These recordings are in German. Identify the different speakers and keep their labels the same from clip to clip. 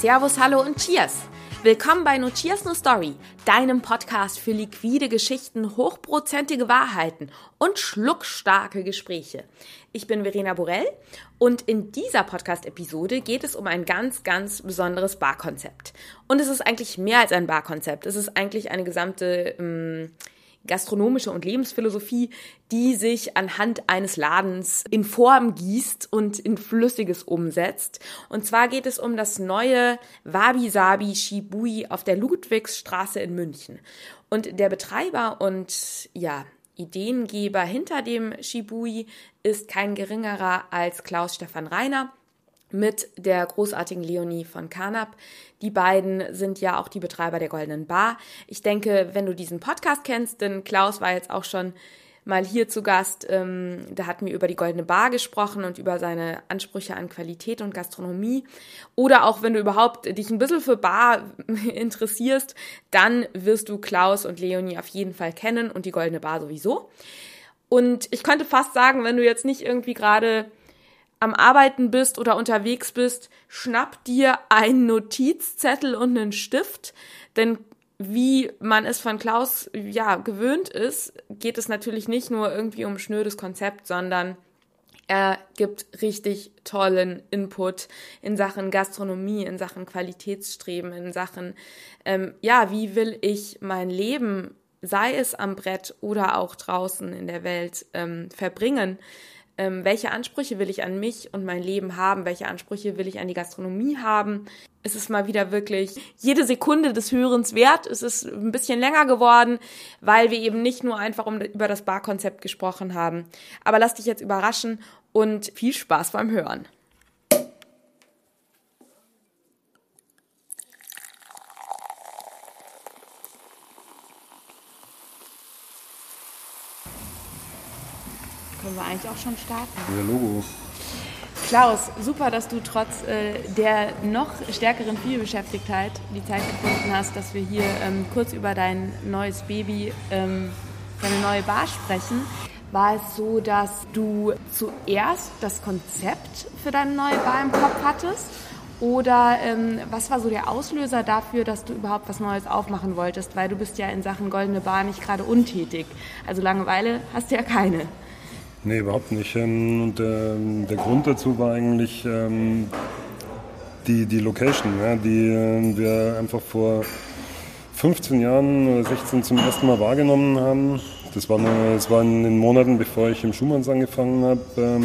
Speaker 1: Servus, hallo und Cheers! Willkommen bei No Cheers No Story, deinem Podcast für liquide Geschichten, hochprozentige Wahrheiten und schluckstarke Gespräche. Ich bin Verena Borell und in dieser Podcast-Episode geht es um ein ganz, ganz besonderes Barkonzept. Und es ist eigentlich mehr als ein Barkonzept. Es ist eigentlich eine gesamte ähm, gastronomische und Lebensphilosophie, die sich anhand eines Ladens in Form gießt und in Flüssiges umsetzt. Und zwar geht es um das neue Wabi Sabi Shibui auf der Ludwigsstraße in München. Und der Betreiber und ja, Ideengeber hinter dem Shibui ist kein geringerer als Klaus Stefan Reiner mit der großartigen Leonie von Carnap. Die beiden sind ja auch die Betreiber der Goldenen Bar. Ich denke, wenn du diesen Podcast kennst, denn Klaus war jetzt auch schon mal hier zu Gast, ähm, da hatten wir über die Goldene Bar gesprochen und über seine Ansprüche an Qualität und Gastronomie. Oder auch wenn du überhaupt dich ein bisschen für Bar interessierst, dann wirst du Klaus und Leonie auf jeden Fall kennen und die Goldene Bar sowieso. Und ich könnte fast sagen, wenn du jetzt nicht irgendwie gerade am Arbeiten bist oder unterwegs bist, schnapp dir einen Notizzettel und einen Stift, denn wie man es von Klaus ja gewöhnt ist, geht es natürlich nicht nur irgendwie um schnödes Konzept, sondern er gibt richtig tollen Input in Sachen Gastronomie, in Sachen Qualitätsstreben, in Sachen, ähm, ja, wie will ich mein Leben, sei es am Brett oder auch draußen in der Welt, ähm, verbringen ähm, welche Ansprüche will ich an mich und mein Leben haben, welche Ansprüche will ich an die Gastronomie haben. Es ist mal wieder wirklich jede Sekunde des Hörens wert. Es ist ein bisschen länger geworden, weil wir eben nicht nur einfach um, über das Barkonzept gesprochen haben. Aber lass dich jetzt überraschen und viel Spaß beim Hören. Können wir eigentlich auch schon starten.
Speaker 2: Ja, Logo.
Speaker 1: Klaus, super, dass du trotz äh, der noch stärkeren Vielbeschäftigtheit die Zeit gefunden hast, dass wir hier ähm, kurz über dein neues Baby, ähm, deine neue Bar sprechen. War es so, dass du zuerst das Konzept für deine neue Bar im Kopf hattest? Oder ähm, was war so der Auslöser dafür, dass du überhaupt was Neues aufmachen wolltest? Weil du bist ja in Sachen Goldene Bar nicht gerade untätig. Also Langeweile hast du ja keine.
Speaker 2: Nee, überhaupt nicht. Ähm, und ähm, der Grund dazu war eigentlich ähm, die, die Location, die wir einfach vor 15 Jahren oder 16 zum ersten Mal wahrgenommen haben. Das war, eine, das war in den Monaten, bevor ich im Schumanns angefangen habe.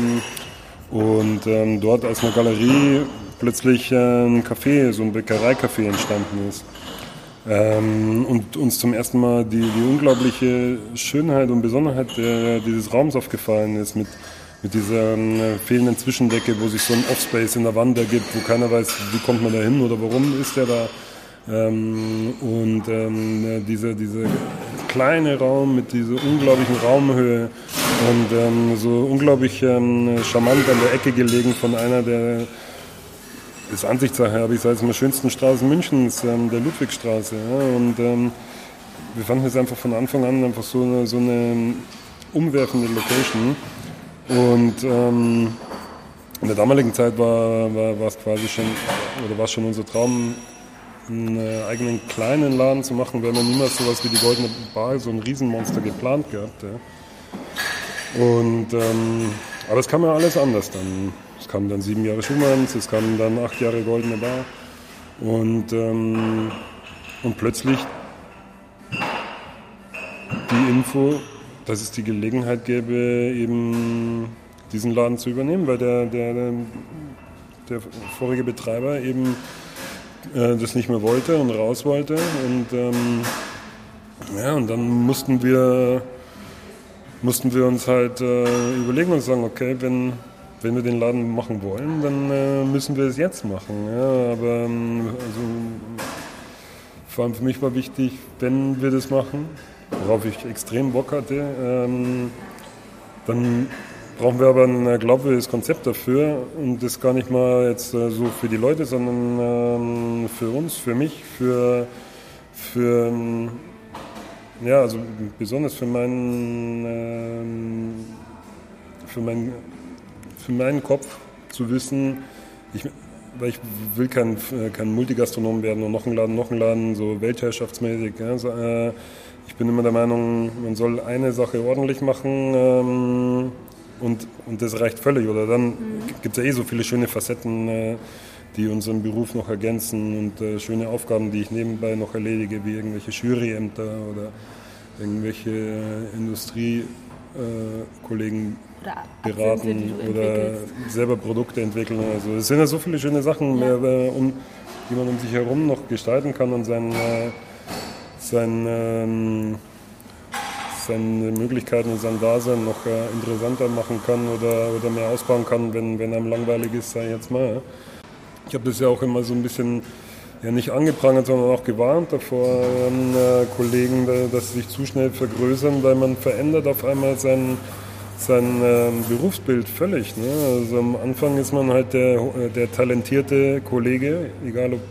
Speaker 2: Und dort als eine Galerie plötzlich ein Café, so ein Bäckereicafé entstanden ist. Ähm, und uns zum ersten Mal die, die unglaubliche Schönheit und Besonderheit der, dieses Raums aufgefallen ist mit, mit dieser äh, fehlenden Zwischendecke, wo sich so ein Offspace in der Wand ergibt, wo keiner weiß, wie kommt man da hin oder warum ist der da. Ähm, und ähm, dieser diese kleine Raum mit dieser unglaublichen Raumhöhe und ähm, so unglaublich ähm, charmant an der Ecke gelegen von einer der ist Ansichtssache, aber ich sage es mal, schönsten Straßen Münchens, ähm, der Ludwigstraße. Ja, und ähm, wir fanden es einfach von Anfang an einfach so eine, so eine umwerfende Location. Und ähm, in der damaligen Zeit war, war, war es quasi schon, oder war schon unser Traum, einen äh, eigenen kleinen Laden zu machen, weil man niemals sowas wie die Goldene Bar, so ein Riesenmonster geplant gehabt. Ja. Und, ähm, aber es kam ja alles anders dann. Es kamen dann sieben Jahre Schumanns, es kamen dann acht Jahre Goldene Bar. Und, ähm, und plötzlich die Info, dass es die Gelegenheit gäbe, eben diesen Laden zu übernehmen, weil der, der, der vorige Betreiber eben äh, das nicht mehr wollte und raus wollte. Und, ähm, ja, und dann mussten wir, mussten wir uns halt äh, überlegen und sagen, okay, wenn, wenn wir den Laden machen wollen, dann äh, müssen wir es jetzt machen. Ja, aber ähm, also, vor allem für mich war wichtig, wenn wir das machen, worauf ich extrem Bock hatte, ähm, dann brauchen wir aber ein glaubwürdiges Konzept dafür und das gar nicht mal jetzt äh, so für die Leute, sondern ähm, für uns, für mich, für, für ähm, ja, also besonders für meinen, ähm, für meinen für meinen Kopf zu wissen, ich, weil ich will kein, kein Multigastronom werden und noch ein Laden, noch ein Laden, so weltherrschaftsmäßig. Ja, so, äh, ich bin immer der Meinung, man soll eine Sache ordentlich machen ähm, und, und das reicht völlig. Oder dann mhm. gibt es ja eh so viele schöne Facetten, äh, die unseren Beruf noch ergänzen und äh, schöne Aufgaben, die ich nebenbei noch erledige, wie irgendwelche Juryämter oder irgendwelche äh, Industriekollegen beraten oder selber Produkte entwickeln. Also es sind ja so viele schöne Sachen, ja. mehr, um, die man um sich herum noch gestalten kann und sein, äh, sein, ähm, seine Möglichkeiten und sein Dasein noch äh, interessanter machen kann oder, oder mehr ausbauen kann, wenn, wenn einem langweilig ist, sei jetzt mal. Ich habe das ja auch immer so ein bisschen ja nicht angeprangert, sondern auch gewarnt davor, äh, Kollegen, dass sie sich zu schnell vergrößern, weil man verändert auf einmal sein, sein äh, Berufsbild völlig. Ne? Also am Anfang ist man halt der, der talentierte Kollege, egal ob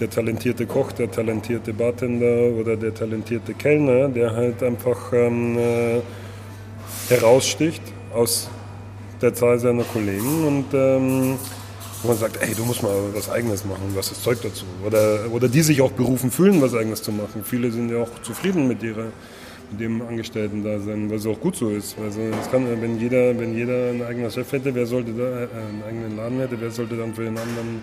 Speaker 2: der talentierte Koch, der talentierte Bartender oder der talentierte Kellner, der halt einfach ähm, äh, heraussticht aus der Zahl seiner Kollegen und ähm, man sagt, ey, du musst mal was Eigenes machen, was ist Zeug dazu. Oder, oder die sich auch berufen fühlen, was Eigenes zu machen. Viele sind ja auch zufrieden mit ihrer mit dem Angestellten da sein, was auch gut so ist. Also es kann, wenn jeder, wenn jeder ein eigener Chef hätte, wer sollte da äh, einen eigenen Laden hätte, wer sollte dann für den anderen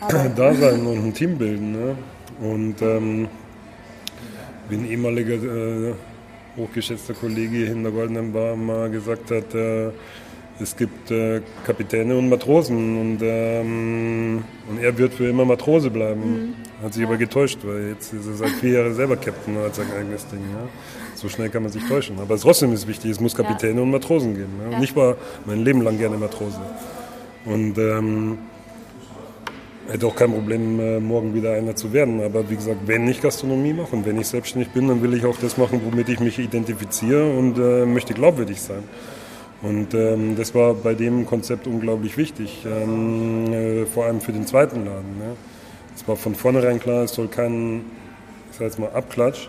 Speaker 2: Aber da sein und ein Team bilden. Ne? Und ähm, wie ein ehemaliger äh, hochgeschätzter Kollege hier in der Goldenen Bar mal gesagt hat, äh, es gibt äh, Kapitäne und Matrosen und, ähm, und er wird für immer Matrose bleiben. Mhm. Hat sich aber getäuscht, weil jetzt ist er seit vier Jahren selber Captain und hat sein eigenes Ding. Ja. So schnell kann man sich täuschen. Aber trotzdem ist wichtig, es muss Kapitäne ja. und Matrosen geben. Ja. Und ich war mein Leben lang gerne Matrose. Und ähm, hätte auch kein Problem, äh, morgen wieder einer zu werden. Aber wie gesagt, wenn ich Gastronomie mache und wenn ich selbstständig bin, dann will ich auch das machen, womit ich mich identifiziere und äh, möchte glaubwürdig sein. Und ähm, das war bei dem Konzept unglaublich wichtig, ähm, äh, vor allem für den zweiten Laden. Ne? Es war von vornherein klar, es soll kein, ich sag jetzt mal, Abklatsch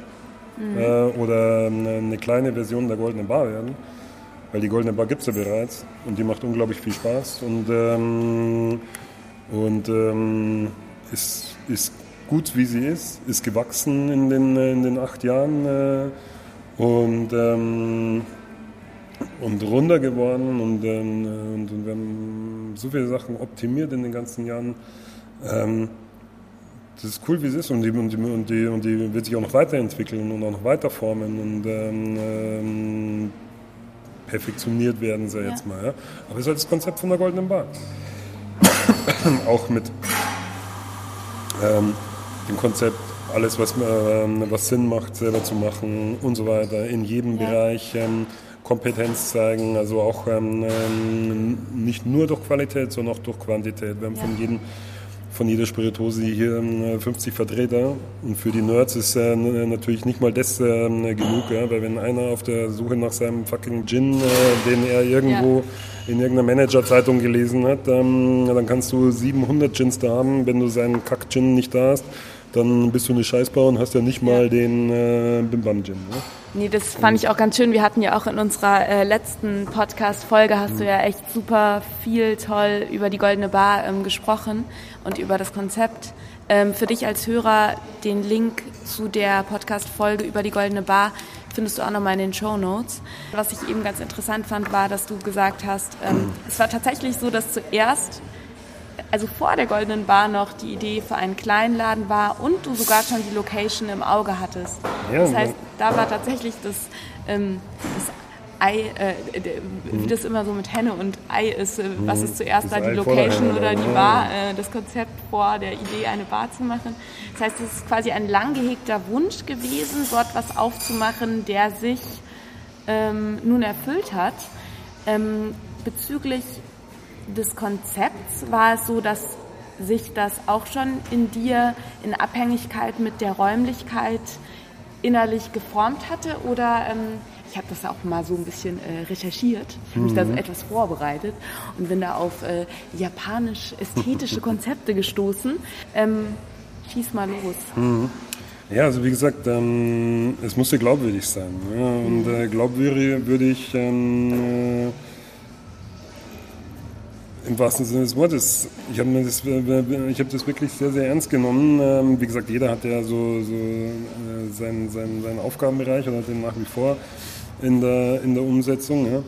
Speaker 2: mhm. äh, oder eine kleine Version der Goldenen Bar werden, weil die Goldene Bar gibt es ja bereits und die macht unglaublich viel Spaß und, ähm, und ähm, ist, ist gut, wie sie ist, ist gewachsen in den, in den acht Jahren äh, und ähm, und runder geworden und, ähm, und, und, wir haben so viele Sachen optimiert in den ganzen Jahren. Ähm, das ist cool, wie es ist und die, und, die, und, die, und die wird sich auch noch weiterentwickeln und auch noch weiterformen und ähm, ähm perfektioniert werden, sei ja. jetzt mal. Ja. Aber es ist halt das Konzept von der Goldenen Bar. auch mit ähm, dem Konzept, alles, was, äh, was Sinn macht, selber zu machen und so weiter, in jedem ja. Bereich. Ähm, Kompetenz zeigen, also auch ähm, ähm, nicht nur durch Qualität, sondern auch durch Quantität. Wir haben ja. von jedem von jeder Spiritose hier 50 ähm, Vertreter. Und für die Nerds ist äh, natürlich nicht mal das äh, genug, ja? weil wenn einer auf der Suche nach seinem fucking Gin, äh, den er irgendwo ja. in irgendeiner Managerzeitung gelesen hat, ähm, dann kannst du 700 Gins da haben, wenn du seinen Kack-Gin nicht da hast dann bist du eine Scheißbau und hast ja nicht mal ja. den äh, Bim Bam Gin. Ne?
Speaker 1: Nee, das fand ich auch ganz schön. Wir hatten ja auch in unserer äh, letzten Podcast-Folge hast mhm. du ja echt super viel toll über die Goldene Bar ähm, gesprochen und über das Konzept. Ähm, für dich als Hörer den Link zu der Podcast-Folge über die Goldene Bar findest du auch nochmal in den Show Notes. Was ich eben ganz interessant fand, war, dass du gesagt hast, ähm, es war tatsächlich so, dass zuerst also vor der Goldenen Bar noch die Idee für einen kleinen Laden war und du sogar schon die Location im Auge hattest. Ja, das heißt, da war tatsächlich das, ähm, das Ei, äh, wie mhm. das immer so mit Henne und Ei ist, äh, was ist zuerst da, die Ei Location oder die Bar, äh, das Konzept vor der Idee, eine Bar zu machen. Das heißt, es ist quasi ein lang gehegter Wunsch gewesen, dort was aufzumachen, der sich ähm, nun erfüllt hat. Ähm, bezüglich des Konzepts war es so, dass sich das auch schon in dir in Abhängigkeit mit der Räumlichkeit innerlich geformt hatte oder ähm, ich habe das auch mal so ein bisschen äh, recherchiert, habe mich da so mhm. etwas vorbereitet und bin da auf äh, japanisch-ästhetische Konzepte gestoßen. Ähm, schieß mal los.
Speaker 2: Mhm. Ja, also wie gesagt, ähm, es musste glaubwürdig sein. Ja? Und äh, glaubwürdig würde ich ähm, Im wahrsten Sinne des Wortes. Ich habe das, hab das wirklich sehr, sehr ernst genommen. Ähm, wie gesagt, jeder hat ja so, so äh, seinen, seinen, seinen Aufgabenbereich oder hat den nach wie vor in der, in der Umsetzung. Ja.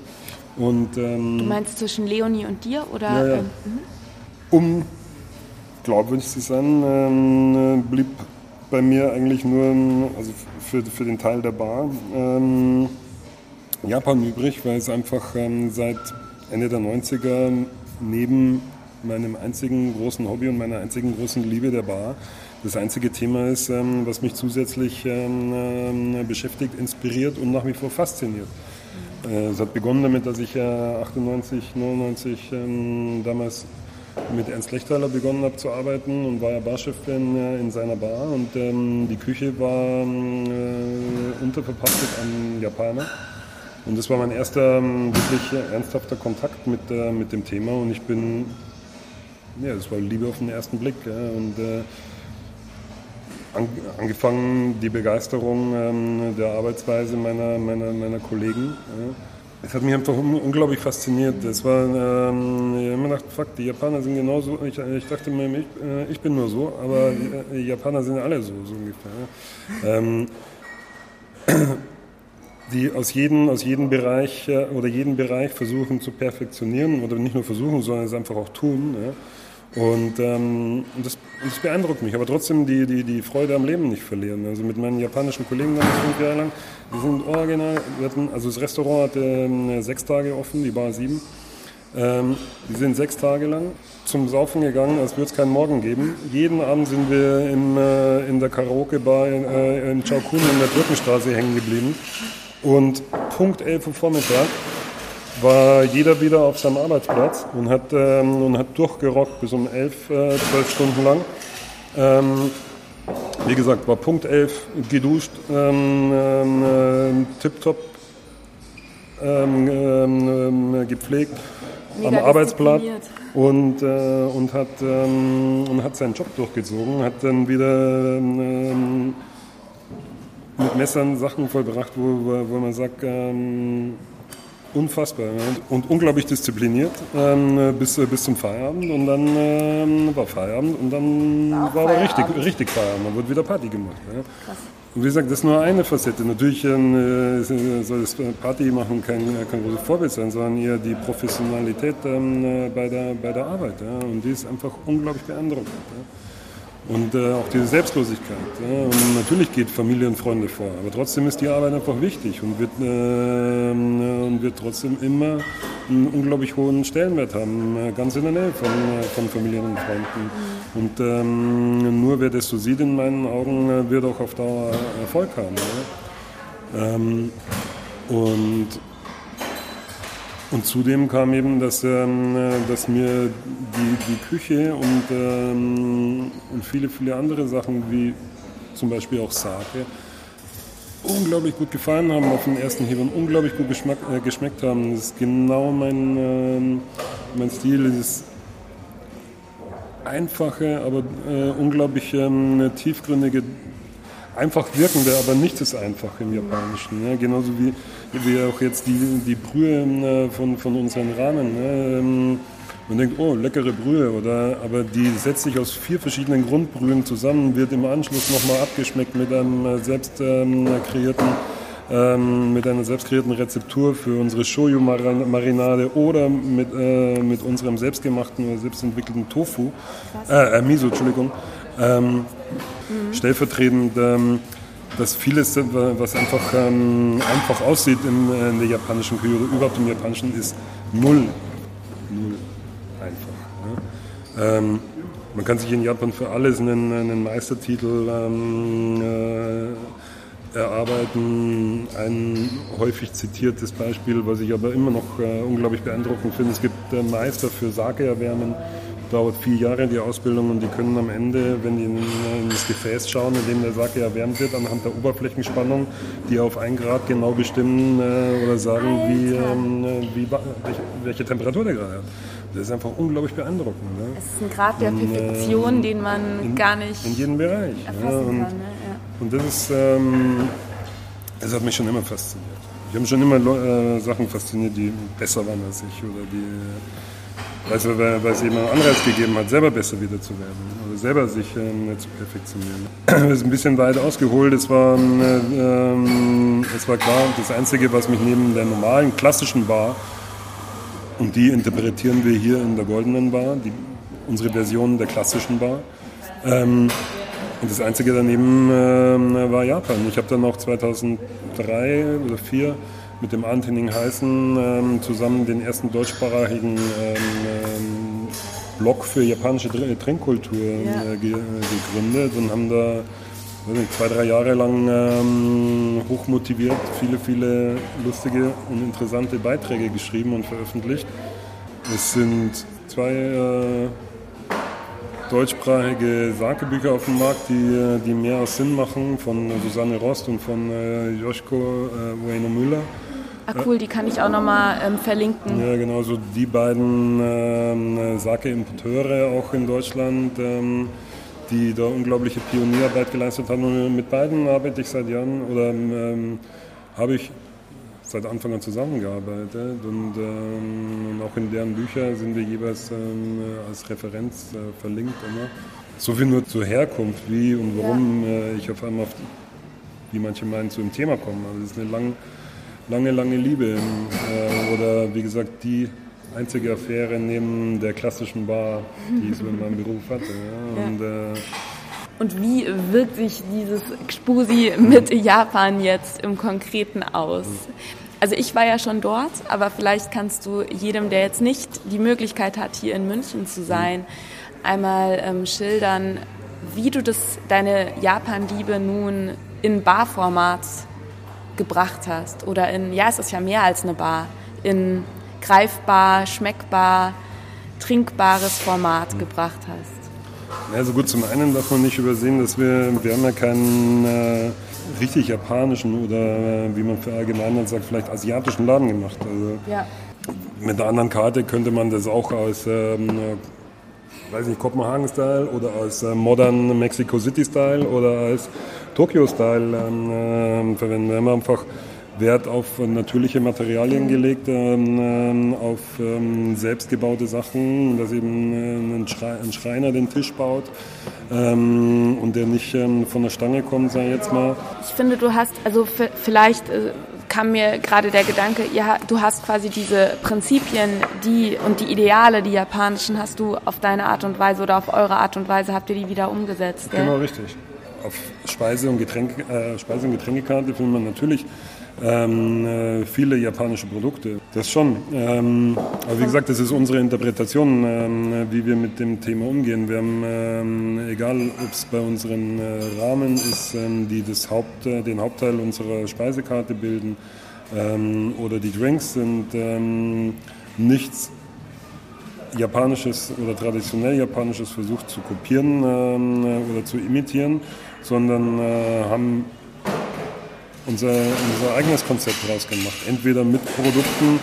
Speaker 1: Und, ähm, du meinst zwischen Leonie und dir? Oder,
Speaker 2: ja, ja. Ähm, mhm. Um glaubwürdig zu sein, ähm, blieb bei mir eigentlich nur, also für, für den Teil der Bar, ähm, Japan übrig, weil es einfach ähm, seit Ende der 90er neben meinem einzigen großen Hobby und meiner einzigen großen Liebe der Bar das einzige Thema ist, ähm, was mich zusätzlich ähm, ähm, beschäftigt, inspiriert und nach wie vor fasziniert. Äh, es hat begonnen damit, dass ich 98, 99 damals mit Ernst Lechthaler begonnen habe zu arbeiten und war ja Barchef in, äh, in seiner Bar und die Küche war äh, unterverpachtet an Japaner. Und das war mein erster ähm, wirklich ernsthafter Kontakt mit, äh, mit dem Thema und ich bin, ja, das war Liebe auf den ersten Blick. Ja, und äh, an, angefangen die Begeisterung ähm, der Arbeitsweise meiner, meiner, meiner Kollegen. Ja. Es hat mich einfach unglaublich fasziniert. Es war, ähm, ich habe immer gedacht, fuck, die Japaner sind genauso. Ich, ich dachte mir, ich, äh, ich, bin nur so, aber die, die, Japaner sind alle so, so ungefähr. Ähm, die aus jedem, aus jedem Bereich äh, oder jeden Bereich versuchen zu perfektionieren oder nicht nur versuchen, sondern es einfach auch tun. Ja. Und ähm, das, das, beeindruckt mich, aber trotzdem die, die, die Freude am Leben nicht verlieren. Also mit meinen japanischen Kollegen damals fünf Jahre lang, die sind original, wir hatten, also das Restaurant hatte ähm, sechs Tage offen, die Bar sieben. Ähm, die sind sechs Tage lang zum Saufen gegangen, als würde es keinen Morgen geben. Jeden Abend sind wir im, äh, in der Karaoke-Bar in, äh, in Chaokun in der Türkenstraße hängen geblieben. Und Punkt 11 Uhr Vormittag war jeder wieder auf seinem Arbeitsplatz und hat, ähm, und hat durchgerockt bis um elf, äh, zwölf Stunden lang. Ähm, wie gesagt, war Punkt 11 geduscht, ähm, ähm, tipptopp ähm, ähm, gepflegt Mega am Arbeitsplatz und, äh, und, hat, ähm, und hat seinen Job durchgezogen, hat dann wieder ähm, mit Messern Sachen vollbracht, wo, wo man sagt, ähm, Unfassbar und unglaublich diszipliniert ähm, bis, bis zum Feierabend und dann ähm, war Feierabend und dann war, war aber richtig, richtig Feierabend, dann wurde wieder Party gemacht. Ja. Und wie gesagt, das ist nur eine Facette. Natürlich äh, soll das Party machen kein, kein großes Vorbild sein, sondern eher die Professionalität ähm, äh, bei, der, bei der Arbeit. Ja. Und die ist einfach unglaublich beeindruckend. Ja. Und äh, auch diese Selbstlosigkeit. Ja. Und natürlich geht Familie und Freunde vor, aber trotzdem ist die Arbeit einfach wichtig und wird, äh, und wird trotzdem immer einen unglaublich hohen Stellenwert haben, äh, ganz in der Nähe von, äh, von Familien und Freunden. Und ähm, nur wer das so sieht in meinen Augen, äh, wird auch auf Dauer Erfolg haben. Ja. Ähm, und und zudem kam eben, dass, ähm, dass mir die, die Küche und, ähm, und viele, viele andere Sachen, wie zum Beispiel auch Sake, unglaublich gut gefallen haben auf den ersten Hieb und unglaublich gut geschmack, äh, geschmeckt haben. Das ist genau mein, äh, mein Stil, dieses einfache, aber äh, unglaublich ähm, tiefgründige einfach wirkende, aber nichts ist einfach im Japanischen. Ja? Genauso wie, wie auch jetzt die, die Brühe äh, von, von unseren Ramen. Ne? Ähm, man denkt, oh, leckere Brühe, oder? aber die setzt sich aus vier verschiedenen Grundbrühen zusammen, wird im Anschluss nochmal abgeschmeckt mit einem äh, selbst ähm, kreierten ähm, mit einer selbst kreierten Rezeptur für unsere Shoyu-Marinade oder mit, äh, mit unserem selbstgemachten oder selbstentwickelten Tofu, äh, äh, Miso, Entschuldigung. Ähm, mhm. stellvertretend, ähm, dass vieles, was einfach ähm, einfach aussieht in, in, der japanischen Küche überhaupt im japanischen, ist null, null einfach. Ne? Ähm, man kann sich in Japan für alles einen, einen Meistertitel ähm, äh, erarbeiten. Ein häufig zitiertes Beispiel, was ich aber immer noch äh, unglaublich beeindruckend finde, es gibt äh, Meister für Sake erwärmen dauert vier Jahre die Ausbildung und die können am Ende, wenn die in, in das Gefäß schauen, in dem der Sake erwärmt wird, anhand der Oberflächenspannung, die auf ein Grad genau bestimmen äh, oder sagen, wie, ähm, wie, welche, welche, Temperatur der gerade hat. Das ist einfach unglaublich beeindruckend. Ne?
Speaker 1: Es ist ein Grad der Perfektion, äh, den man
Speaker 2: in,
Speaker 1: gar nicht
Speaker 2: in jedem Bereich.
Speaker 1: Ja, und, kann, ne? ja.
Speaker 2: und, das ist, ähm, das hat mich schon immer fasziniert. Ich habe schon immer äh, Sachen fasziniert, die besser waren als ich oder die Weißt weil, weil es eben einen Anreiz gegeben hat, selber besser wieder zu werden oder selber sich ähm, zu perfektionieren. Das ist ein bisschen weit ausgeholt. Es war, ähm, es war klar, das Einzige, was mich neben der normalen klassischen Bar, und die interpretieren wir hier in der Goldenen Bar, die, unsere Version der klassischen Bar, ähm, und das Einzige daneben äh, war Japan. Ich habe dann auch 2003 oder 2004 mit dem Antening Heißen ähm, zusammen den ersten deutschsprachigen ähm, ähm Blog für japanische Trinkkultur ja. äh, gegründet und haben da nicht, zwei, drei Jahre lang ähm, hochmotiviert viele, viele lustige und interessante Beiträge geschrieben und veröffentlicht. Es sind zwei äh, deutschsprachige Sake-Bücher auf dem Markt, die, die mehr als Sinn machen, von Susanne Rost und von äh, Joschko äh, Ueno Müller.
Speaker 1: Ah cool, die kann ich auch nochmal ähm, verlinken.
Speaker 2: Ja, genau, so die beiden ähm, Sake-Importeure auch in Deutschland, ähm, die da unglaubliche Pionierarbeit geleistet haben. Und mit beiden arbeite ich seit Jahren oder ähm, habe ich seit Anfang an zusammengearbeitet und, ähm, und, auch in deren Bücher sind wir jeweils ähm, als Referenz äh, verlinkt immer. So viel nur zur Herkunft, wie und warum ja. äh, ich auf einmal, auf wie manche meinen, zu dem Thema komme. Also das ist eine lange, lange, lange Liebe äh, oder wie gesagt die einzige Affäre neben der klassischen Bar, die ich so in meinem Beruf hatte. Ja. Und,
Speaker 1: äh, und wie wirkt sich dieses Gspusi mit Japan jetzt im Konkreten aus? Also ich war ja schon dort, aber vielleicht kannst du jedem, der jetzt nicht die Möglichkeit hat, hier in München zu sein, einmal ähm, schildern, wie du das, deine Japan-Liebe nun in Barformat gebracht hast. Oder in, ja, es ist ja mehr als eine Bar, in greifbar, schmeckbar, trinkbares Format gebracht hast.
Speaker 2: Also gut, zum einen darf man nicht übersehen, dass wir, wir haben ja keinen äh, richtig japanischen oder äh, wie man für allgemein sagt, vielleicht asiatischen Laden gemacht. Also ja. mit einer anderen Karte könnte man das auch aus, ähm, äh, weiß nicht, Kopenhagen-Style oder aus äh, Modern Mexico City-Style oder als Tokyo-Style ähm, äh, verwenden. Wir haben einfach Wert auf natürliche Materialien gelegt, ähm, ähm, auf ähm, selbstgebaute Sachen, dass eben äh, ein, Schrei ein, Schreiner den Tisch baut ähm, und der nicht ähm, von der Stange kommt, sag ich jetzt mal.
Speaker 1: Ich finde, du hast, also vielleicht äh, kam mir gerade der Gedanke, ja, du hast quasi diese Prinzipien, die und die Ideale, die japanischen, hast du auf deine Art und Weise oder auf eure Art und Weise habt ihr die wieder umgesetzt.
Speaker 2: Genau, richtig. Auf Speise- und, Getränke, äh, Speise und Getränkekarte findet man natürlich ähm, äh, viele japanische Produkte. Das schon. Ähm, aber wie gesagt, das ist unsere Interpretation, ähm, wie wir mit dem Thema umgehen. Wir haben, ähm, egal ob es bei unseren äh, Rahmen ist, ähm, die das Haupt, äh, den Hauptteil unserer Speisekarte bilden, ähm, oder die Drinks sind nichts Japanisches oder traditionell Japanisches versucht zu kopieren oder zu imitieren, sondern äh, haben unser, unser eigenes Konzept draus gemacht. Entweder mit Produkten,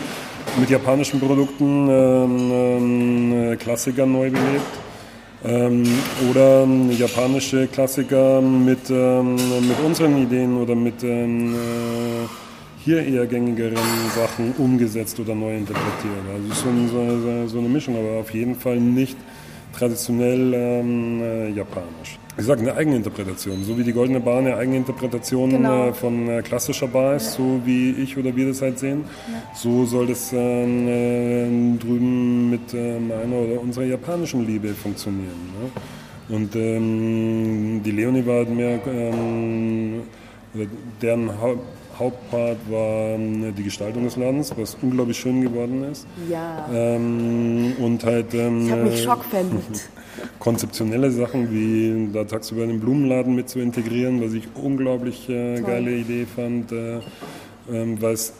Speaker 2: mit japanischen Produkten ähm, ähm, Klassiker neu belebt ähm, oder japanische Klassiker mit, ähm, mit unseren Ideen oder mit ähm, äh, hier eher gängigeren Sachen umgesetzt oder neu interpretiert. Also so, so, so eine Mischung, aber auf jeden Fall nicht traditionell ähm, äh, japanisch. Ich sage eine Eigeninterpretation, so wie die Goldene Bar eine Eigeninterpretation genau. äh, von äh, klassischer Bar ist, ja. so wie ich oder wir das halt sehen. Ja. So soll das äh, drüben mit ähm, meiner oder unserer japanischen Liebe funktionieren. Ne? Und ähm, die Leonie war halt mehr, ähm, deren Haupt Hauptpart war ähm, die Gestaltung des Ladens, was unglaublich schön geworden ist.
Speaker 1: Ja.
Speaker 2: Ähm, und halt. Ähm,
Speaker 1: ich habe mich schockverliebt.
Speaker 2: konzeptionelle Sachen wie da tagsüber den Blumenladen mit zu integrieren, was ich unglaublich äh, geile Idee fand, äh, ähm, weil es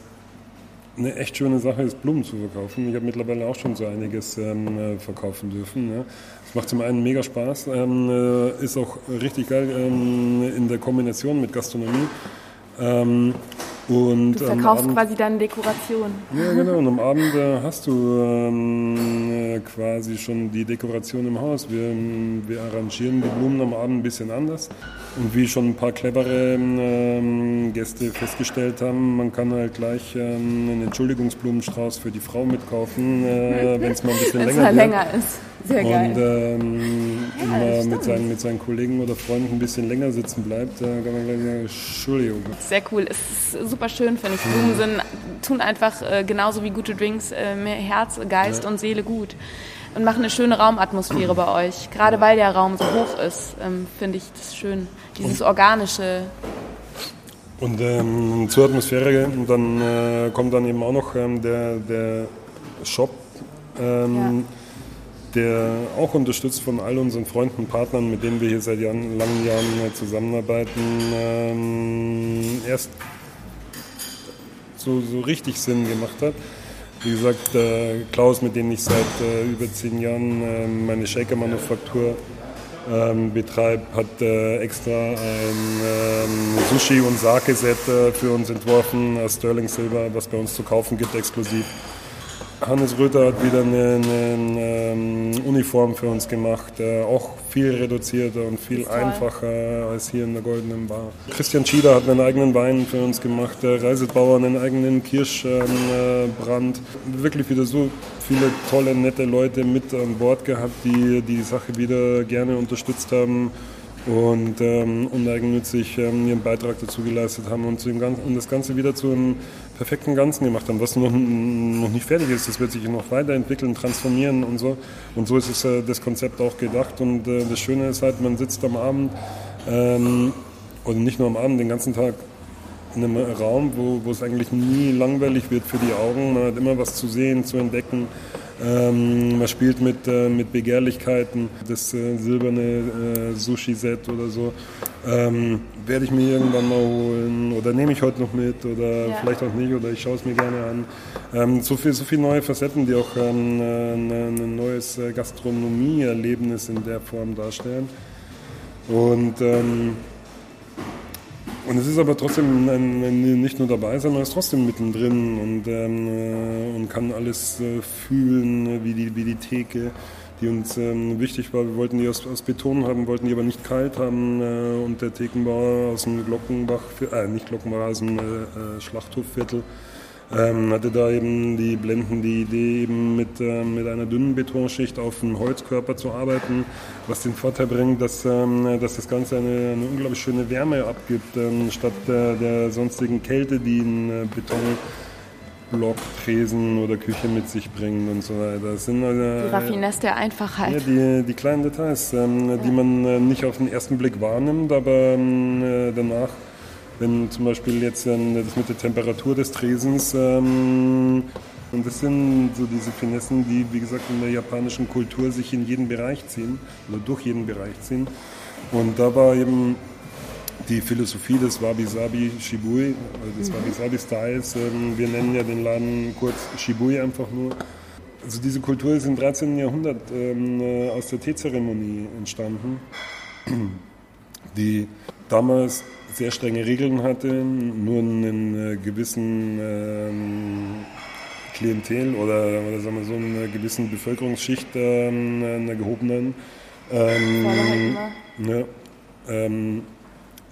Speaker 2: eine echt schöne Sache ist, Blumen zu verkaufen. Ich habe mittlerweile auch schon so einiges ähm, äh, verkaufen dürfen. Ja. Es macht zum einen mega Spaß, ähm, äh, ist auch richtig geil ähm, in der Kombination mit Gastronomie. Ähm, Und
Speaker 1: du verkaufst Abend, quasi deine Dekoration.
Speaker 2: Ja, genau. Und am Abend äh, hast du ähm, äh, quasi schon die Dekoration im Haus. Wir, wir, arrangieren die Blumen am Abend ein bisschen anders. Und wie schon ein paar clevere ähm, Gäste festgestellt haben, man kann halt gleich ähm, einen Entschuldigungsblumenstrauß für die Frau mitkaufen, äh, wenn es mal ein bisschen länger,
Speaker 1: länger ist. Sehr geil.
Speaker 2: Und ähm, ja, mit, seinen, mit seinen Kollegen oder Freunden ein bisschen länger sitzen bleibt, da kann man gleich sagen, Entschuldigung.
Speaker 1: Sehr cool. Es ist super schön, finde ich. Blumen sind, tun einfach äh, genauso wie gute Drinks äh, mehr Herz, Geist ja. und Seele gut. Und machen eine schöne Raumatmosphäre bei euch. Gerade weil der Raum so hoch ist, ähm, finde ich das schön. Dieses organische.
Speaker 2: Und ähm, zur Atmosphäre und dann äh, kommt dann eben auch noch ähm, der, der Shop. Ähm, ja der auch unterstützt von all unseren Freunden und Partnern, mit denen wir hier seit Jahren, langen Jahren zusammenarbeiten, ähm, erst so, so richtig Sinn gemacht hat. Wie gesagt, äh, Klaus, mit dem ich seit äh, über zehn Jahren äh, meine Shaker-Manufaktur ähm, betreibe, hat äh, extra ein ähm, Sushi- und Sake-Set äh, für uns entworfen, Sterling Silver, was bei uns zu kaufen gibt, exklusiv. Hannes Röther hat wieder eine, eine, eine ähm, Uniform für uns gemacht, äh, auch viel reduzierter und viel einfacher als hier in der Goldenen Bar. Christian Schieder hat einen eigenen Wein für uns gemacht, der Reisebauer einen eigenen Kirschbrand. Äh, Wirklich wieder so viele tolle, nette Leute mit an Bord gehabt, die die Sache wieder gerne unterstützt haben und ähm, uneigennützig ähm, ihren Beitrag dazu geleistet haben und, zu dem Ganzen, und das Ganze wieder zu einem perfekten Ganzen gemacht haben, was noch, noch nicht fertig ist. Das wird sich noch weiterentwickeln, transformieren und so. Und so ist es, äh, das Konzept auch gedacht. Und äh, das Schöne ist halt, man sitzt am Abend, ähm, oder nicht nur am Abend, den ganzen Tag in einem Raum, wo, wo es eigentlich nie langweilig wird für die Augen. Man hat immer was zu sehen, zu entdecken. Ähm, man spielt mit, äh, mit Begehrlichkeiten, das äh, silberne äh, Sushi-Set oder so. Ähm, werde ich mir irgendwann mal holen oder nehme ich heute noch mit oder ja. vielleicht auch nicht oder ich schaue es mir gerne an. Ähm, so viele so viel neue Facetten, die auch ähm, ein, ein neues äh, Gastronomie-Erlebnis in der Form darstellen. Und ähm, und es ist aber trotzdem nicht nur dabei, sondern ist trotzdem mittendrin und, ähm, äh, und kann alles äh, fühlen, wie die, wie die Theke, die uns ähm, wichtig war. Wir wollten die aus, aus, Beton haben, wollten die aber nicht kalt haben. Äh, und der Thekenbauer aus dem Glockenbach, äh, nicht Glockenbach, aus dem äh, äh, Schlachthofviertel, ähm, hatte da eben die Blenden die Idee, eben mit, äh, mit einer dünnen Betonschicht auf dem Holzkörper zu arbeiten, was den Vorteil bringt, dass, ähm, dass das Ganze eine, eine unglaublich schöne Wärme abgibt, ähm, statt der, der sonstigen Kälte, die ein äh, Betonblock, Tresen oder Küche mit sich bringen und so weiter. Das
Speaker 1: sind, äh, die Raffinesse der Einfachheit.
Speaker 2: Ja, die, die kleinen Details, ähm, ja. die man äh, nicht auf den ersten Blick wahrnimmt, aber ähm, äh, danach wenn zum Beispiel jetzt ähm, das mit der Temperatur des Tresens ähm, und das sind so diese Finessen, die, wie gesagt, in der japanischen Kultur sich in jeden Bereich ziehen oder durch jeden Bereich ziehen. Und da war eben die Philosophie des Wabi-Sabi Shibui, also des mhm. Wabi-Sabi-Styles. Ähm, wir nennen ja den Laden kurz Shibui einfach nur. Also diese Kultur ist im 13. Jahrhundert äh, aus der Teezeremonie entstanden, die damals sehr strenge Regeln hatte, nur einen äh, gewissen ähm, Klientel oder, oder sagen wir so einer gewissen Bevölkerungsschicht ähm, einer gehobenen ähm, ja, ähm,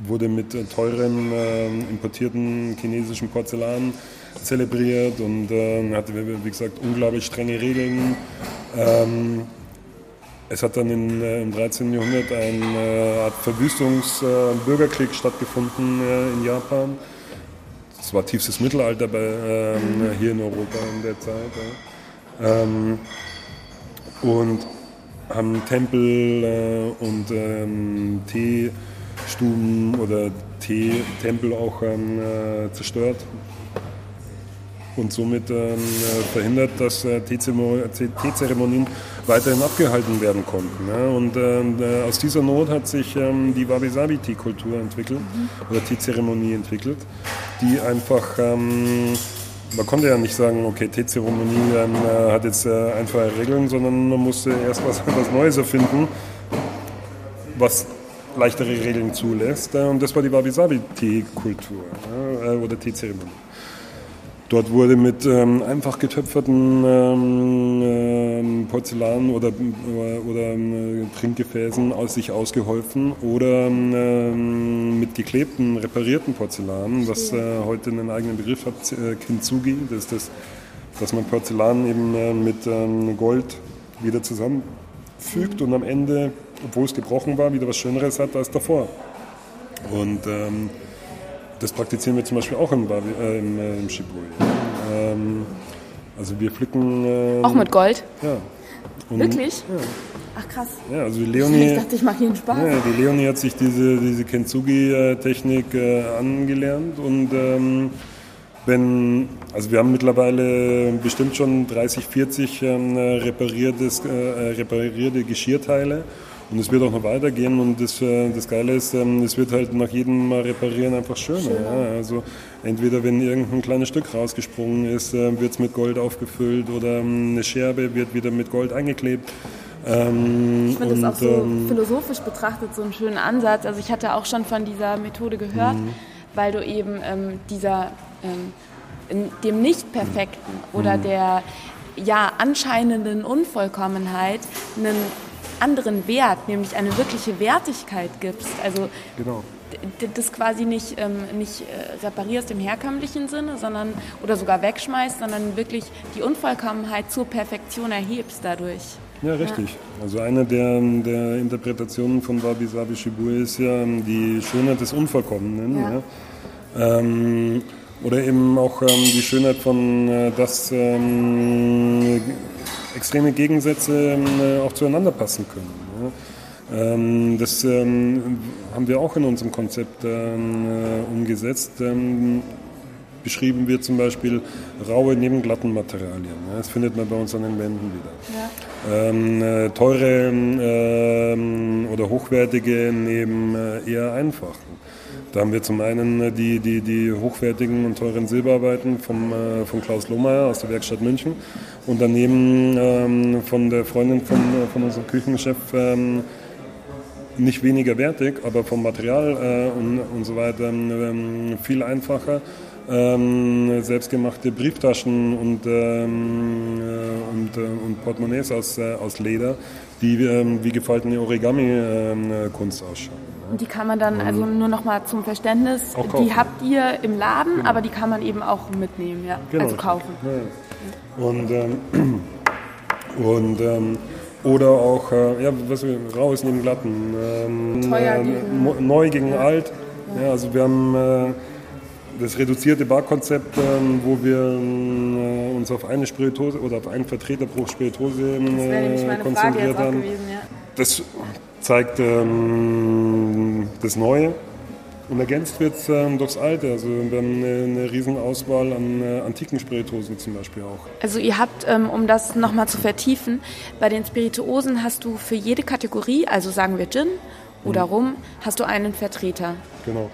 Speaker 2: wurde mit teurem äh, importierten chinesischen Porzellan zelebriert und äh, hatte, wie gesagt, unglaublich strenge Regeln. Es hat dann in, äh, im 13. Jahrhundert eine äh, Art Verwüstungsbürgerkrieg äh, stattgefunden äh, in Japan. Das war tiefstes Mittelalter bei, ähm, hier in Europa in der Zeit. Ähm, und haben Tempel und ähm, Teestuben oder Teetempel auch ähm, äh, zerstört und somit ähm, verhindert, dass Teezeremonien weiterhin abgehalten werden konnten. Ja. Und äh, aus dieser Not hat sich ähm, die Wabi-Sabi-Tee-Kultur entwickelt mhm. oder Teezeremonie entwickelt, die einfach, ähm, man konnte ja nicht sagen, okay, Teezeremonie ähm, äh, hat jetzt äh, einfache Regeln, sondern man musste erst was, was Neues erfinden, was leichtere Regeln zulässt. Äh, und das war die Wabi-Sabi-Teekultur äh, oder Teezeremonie. Dort wurde mit ähm, einfach getöpferten ähm, ähm, Porzellan oder, oder, oder ähm, Trinkgefäßen aus sich ausgeholfen oder ähm, mit geklebten, reparierten Porzellan, was äh, heute einen eigenen Begriff hat, äh, Kintsugi. Das ist das, dass man Porzellan eben äh, mit ähm, Gold wieder zusammenfügt und am Ende, obwohl es gebrochen war, wieder was Schöneres hat als davor. Und das praktizieren wir zum Beispiel auch im, Babi, äh, im, äh, im Shibui. Ähm, also wir pflücken...
Speaker 1: Ähm, auch mit Gold?
Speaker 2: Ja.
Speaker 1: Und, Wirklich?
Speaker 2: Ja.
Speaker 1: Ach krass.
Speaker 2: Ja, also Leonie,
Speaker 1: ich dachte, ich mache hier einen Spaß.
Speaker 2: Ja, die Leonie hat sich diese, diese Kintsugi-Technik äh, angelernt und ähm, wenn, also wir haben mittlerweile bestimmt schon 30, 40 ähm, repariertes, äh, reparierte Geschirrteile und es wird auch noch weitergehen und das, äh, das Geile ist, ähm, es wird halt nach jedem Mal reparieren einfach schöner. schöner. Ja? Also entweder wenn irgendein kleines Stück rausgesprungen ist, äh, wird es mit Gold aufgefüllt oder ähm, eine Scherbe wird wieder mit Gold eingeklebt.
Speaker 1: Ähm, ich finde das auch so ähm, philosophisch betrachtet so einen schönen Ansatz. Also ich hatte auch schon von dieser Methode gehört, mhm. weil du eben ähm, dieser ähm, dem Nicht-Perfekten oder mhm. der ja anscheinenden Unvollkommenheit einen anderen Wert, nämlich eine wirkliche Wertigkeit gibst. Also
Speaker 2: genau.
Speaker 1: das quasi nicht, ähm, nicht äh, reparierst im herkömmlichen Sinne, sondern oder sogar wegschmeißt, sondern wirklich die Unvollkommenheit zur Perfektion erhebst dadurch.
Speaker 2: Ja, richtig. Ja. Also eine der, der Interpretationen von Wabi Sabi Shibui ist ja ähm, die Schönheit des Unvollkommenen. Ja. ja. Ähm, oder eben auch ähm, die Schönheit von äh, das ähm, extreme Gegensätze äh, auch zueinander passen können. Ähm, das ähm, haben wir auch in unserem Konzept ähm, äh, umgesetzt. Beschrieben wird zum Beispiel raue neben glatten Materialien. Das findet man bei uns an den Wänden wieder. Ja. Ähm, äh, teure ähm, oder hochwertige neben äh, eher einfachen. Da haben wir zum einen äh, die, die, die hochwertigen und teuren Silberarbeiten vom, äh, von Klaus Lohmeier aus der Werkstatt München und daneben ähm, von der Freundin von, äh, von unserem Küchenchef ähm, nicht weniger wertig, aber vom Material äh, und, und so weiter ähm, viel einfacher. Ähm, selbstgemachte Brieftaschen und, ähm, äh, und, äh, und Portemonnaies aus, äh, aus Leder, die ähm, wie gefaltene Origami-Kunst ausschauen.
Speaker 1: Und die kann man dann, also nur noch mal zum Verständnis, die habt ihr im Laden, genau. aber die kann man eben auch mitnehmen, ja, genau. also kaufen.
Speaker 2: Ja. Und, ähm, und ähm, oder auch, äh, ja, was wir, rau ist neben glatten, ähm,
Speaker 1: Teuer gegen,
Speaker 2: äh, neu gegen ja. alt. Ja. also wir haben äh, das reduzierte Barkonzept, ähm, wo wir äh, uns auf eine Spirituose oder auf einen Vertreter pro Spirituose äh, konzentriert haben. Das zeigt ähm, das Neue und ergänzt wird ähm, durchs Alte. Also wir haben eine, eine riesen Auswahl an äh, antiken Spirituosen zum Beispiel auch.
Speaker 1: Also ihr habt, ähm, um das nochmal zu vertiefen, bei den Spirituosen hast du für jede Kategorie, also sagen wir Gin oder mhm. Rum, hast du einen Vertreter.
Speaker 2: Genau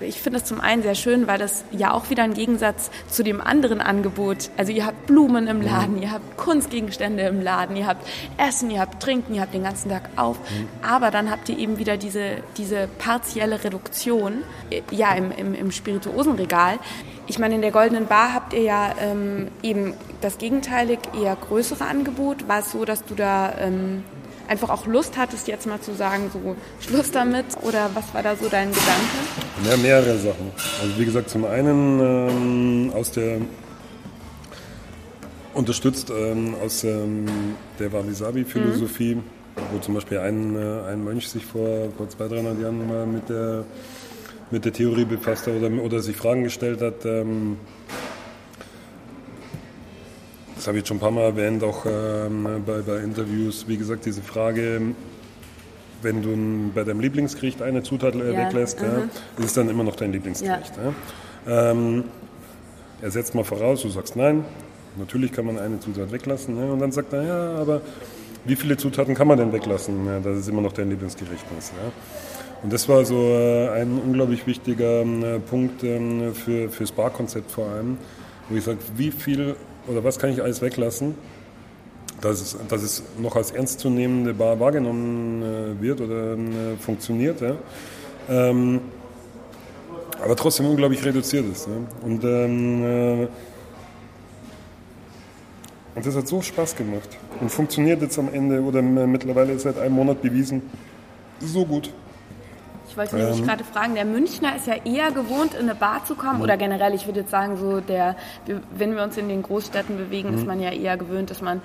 Speaker 1: ich finde es zum einen sehr schön, weil das ja auch wieder ein Gegensatz zu dem anderen Angebot. Also ihr habt Blumen im Laden, mhm. ihr habt Kunstgegenstände im Laden, ihr habt Essen, ihr habt Trinken, ihr habt den ganzen Tag auf. Mhm. Aber dann habt ihr eben wieder diese, diese partielle Reduktion, ja, im, im, im Spirituosenregal. Ich meine, in der Goldenen Bar habt ihr ja ähm, eben das gegenteilig eher größere Angebot. War es so, dass du da ähm, einfach auch Lust hattest, jetzt mal zu sagen, so Schluss damit? Oder was war da so dein Gedanke?
Speaker 2: Ja, mehrere Sachen. Also wie gesagt, zum einen ähm, aus der unterstützt ähm, aus ähm, der Wabi-Sabi-Philosophie, mhm. wo zum Beispiel ein, äh, ein Mönch sich vor, vor 200, 300 Jahren mal mit der, mit der Theorie befasst hat oder, oder sich Fragen gestellt hat, ähm, das habe ich jetzt schon ein paar Mal erwähnt, auch ähm, bei, bei, Interviews. Wie gesagt, diese Frage, wenn du bei deinem Lieblingsgericht eine Zutat äh, ja. weglässt, mhm. ja, ist es dann immer noch dein Lieblingsgericht. Ja. Ähm, er setzt mal voraus, du sagst nein. Natürlich kann man eine Zutat weglassen. Und dann sagt er, ja, aber wie viele Zutaten kann man denn weglassen, dass es immer noch dein Lieblingsgericht ist. Und das war so äh, ein unglaublich wichtiger äh, Punkt ähm, für, fürs Barkonzept vor allem, wo ich sage, wie viel oder was kann ich alles weglassen, dass es, dass es noch als ernstzunehmende Bar wahrgenommen äh, wird oder äh, funktioniert. Ja. Ähm, aber trotzdem unglaublich reduziert ist. Ja. Und, ähm, äh, und das hat so Spaß gemacht und funktioniert jetzt am Ende oder mittlerweile seit einem Monat bewiesen so gut.
Speaker 1: Ich wollte ähm, gerade fragen, der Münchner ist ja eher gewohnt, in eine Bar zu kommen. Mhm. Oder generell, ich würde jetzt sagen, so der, wenn wir uns in den Großstädten bewegen, mhm. ist man ja eher gewöhnt, dass man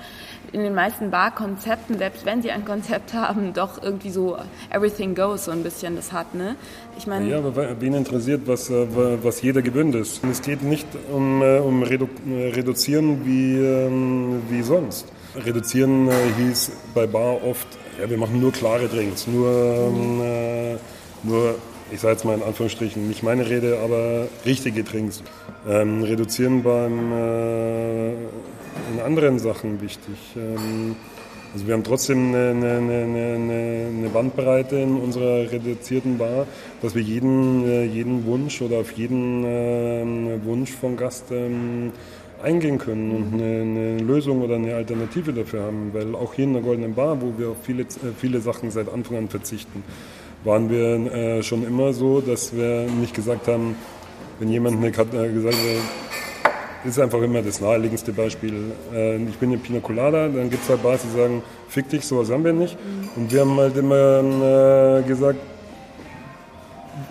Speaker 1: in den meisten Barkonzepten, selbst wenn sie ein Konzept haben, doch irgendwie so everything goes so ein bisschen das hat. Ne?
Speaker 2: Ich meine, ja, aber wen interessiert, was, äh, was jeder gewöhnt ist? Es geht nicht um, äh, um Redu Reduzieren wie, ähm, wie sonst. Reduzieren äh, hieß bei Bar oft, ja, wir machen nur klare Drinks, nur mhm. äh, nur, ich sage jetzt mal in Anführungsstrichen, nicht meine Rede, aber richtige Drinks. Ähm, reduzieren beim, äh, in anderen Sachen wichtig. Ähm, also wir haben trotzdem eine, eine, eine, eine, Bandbreite in unserer reduzierten Bar, dass wir jeden, äh, jeden Wunsch oder auf jeden äh, Wunsch von Gast ähm, eingehen können und eine, eine, Lösung oder eine Alternative dafür haben. Weil auch hier in der Goldenen Bar, wo wir auf viele, äh, viele Sachen seit Anfang an verzichten, waren wir äh, schon immer so, dass wir nicht gesagt haben, wenn jemand eine Karte äh, gesagt hat, ist einfach immer das naheliegendste Beispiel. Äh, ich bin in Pina Colada, dann gibt es halt Bars, die sagen, fick dich, sowas haben wir nicht. Mhm. Und wir haben halt immer äh, gesagt,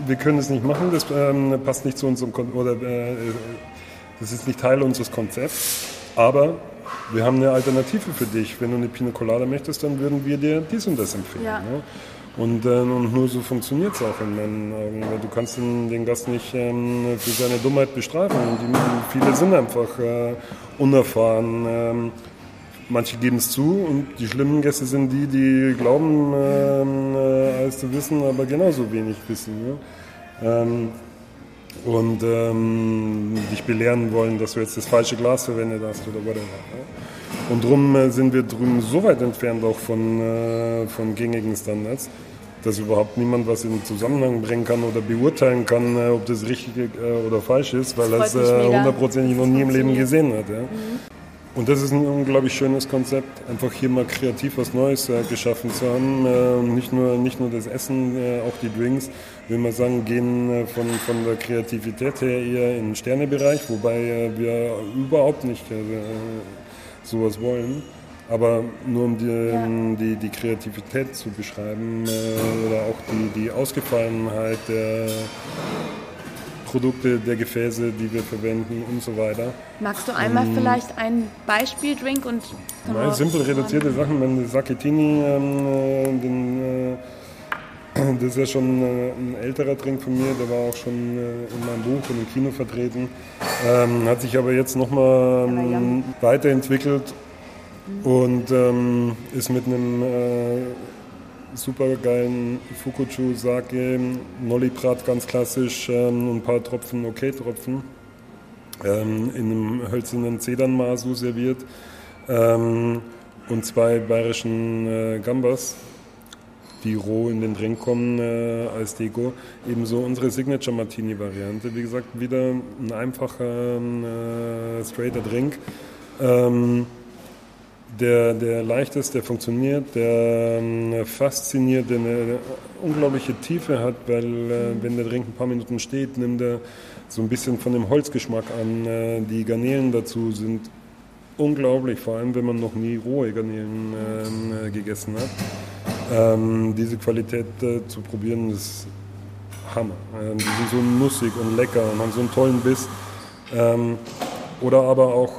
Speaker 2: wir können es nicht machen, das ähm, passt nicht zu unserem Kon oder äh, das ist nicht Teil unseres Konzepts. Aber wir haben eine Alternative für dich. Wenn du eine Pina Colada möchtest, dann würden wir dir dies und das empfehlen. Ja. Ne? Und, äh, und nur so funktioniert es auch in meinen Augen. Du kannst den, den Gast nicht ähm, für seine Dummheit bestrafen. Die, viele sind einfach äh, unerfahren. Ähm, manche geben es zu und die schlimmen Gäste sind die, die glauben, ähm, äh, alles zu wissen, aber genauso wenig wissen. Ja? Ähm, und ähm, dich belehren wollen, dass du jetzt das falsche Glas verwendet hast oder whatever. Und darum äh, sind wir drüben so weit entfernt auch von, äh, von gängigen Standards, dass überhaupt niemand was in Zusammenhang bringen kann oder beurteilen kann, äh, ob das richtig äh, oder falsch ist, weil er es hundertprozentig noch nie im Leben gesehen hat. Ja? Mhm. Und das ist ein unglaublich schönes Konzept, einfach hier mal kreativ was Neues äh, geschaffen zu haben. Äh, nicht, nur, nicht nur das Essen, äh, auch die Drinks, will man sagen, gehen äh, von, von der Kreativität her eher in den Sternebereich, wobei äh, wir überhaupt nicht äh, sowas wollen. Aber nur um die, ja. die, die, Kreativität zu beschreiben oder auch die, die Ausgefallenheit der Produkte der Gefäße, die wir verwenden und so weiter.
Speaker 1: Magst du einmal ähm, vielleicht ein Beispieldrink und
Speaker 2: Nein, simpel reduzierte Sachen, wenn Saketini, ähm, äh, den, äh, das ist ja schon äh, ein älterer Drink von mir, der war auch schon äh, in meinem Buch und im Kino vertreten, ähm, hat sich aber jetzt nochmal ähm, weiterentwickelt mhm. und ähm, ist mit einem äh, super geilen Fukuchu Sake, Noliprat ganz klassisch, ähm, ein paar Tropfen Okay-Tropfen ähm, in einem hölzernen Zedernmasu serviert ähm, und zwei bayerischen äh, Gambas, die roh in den Drink kommen äh, als Deko. Ebenso unsere Signature Martini Variante. Wie gesagt, wieder ein einfacher, äh, straighter Drink. Der, der leicht ist, der funktioniert, der ähm, fasziniert, der eine unglaubliche Tiefe hat, weil äh, wenn der Drink ein paar Minuten steht, nimmt er so ein bisschen von dem Holzgeschmack an. Äh, die Garnelen dazu sind unglaublich, vor allem wenn man noch nie rohe Garnelen ähm, äh, gegessen hat. Ähm, diese Qualität zu probieren, ist Hammer. Die sind so nussig und lecker und haben so einen tollen Biss. Oder aber auch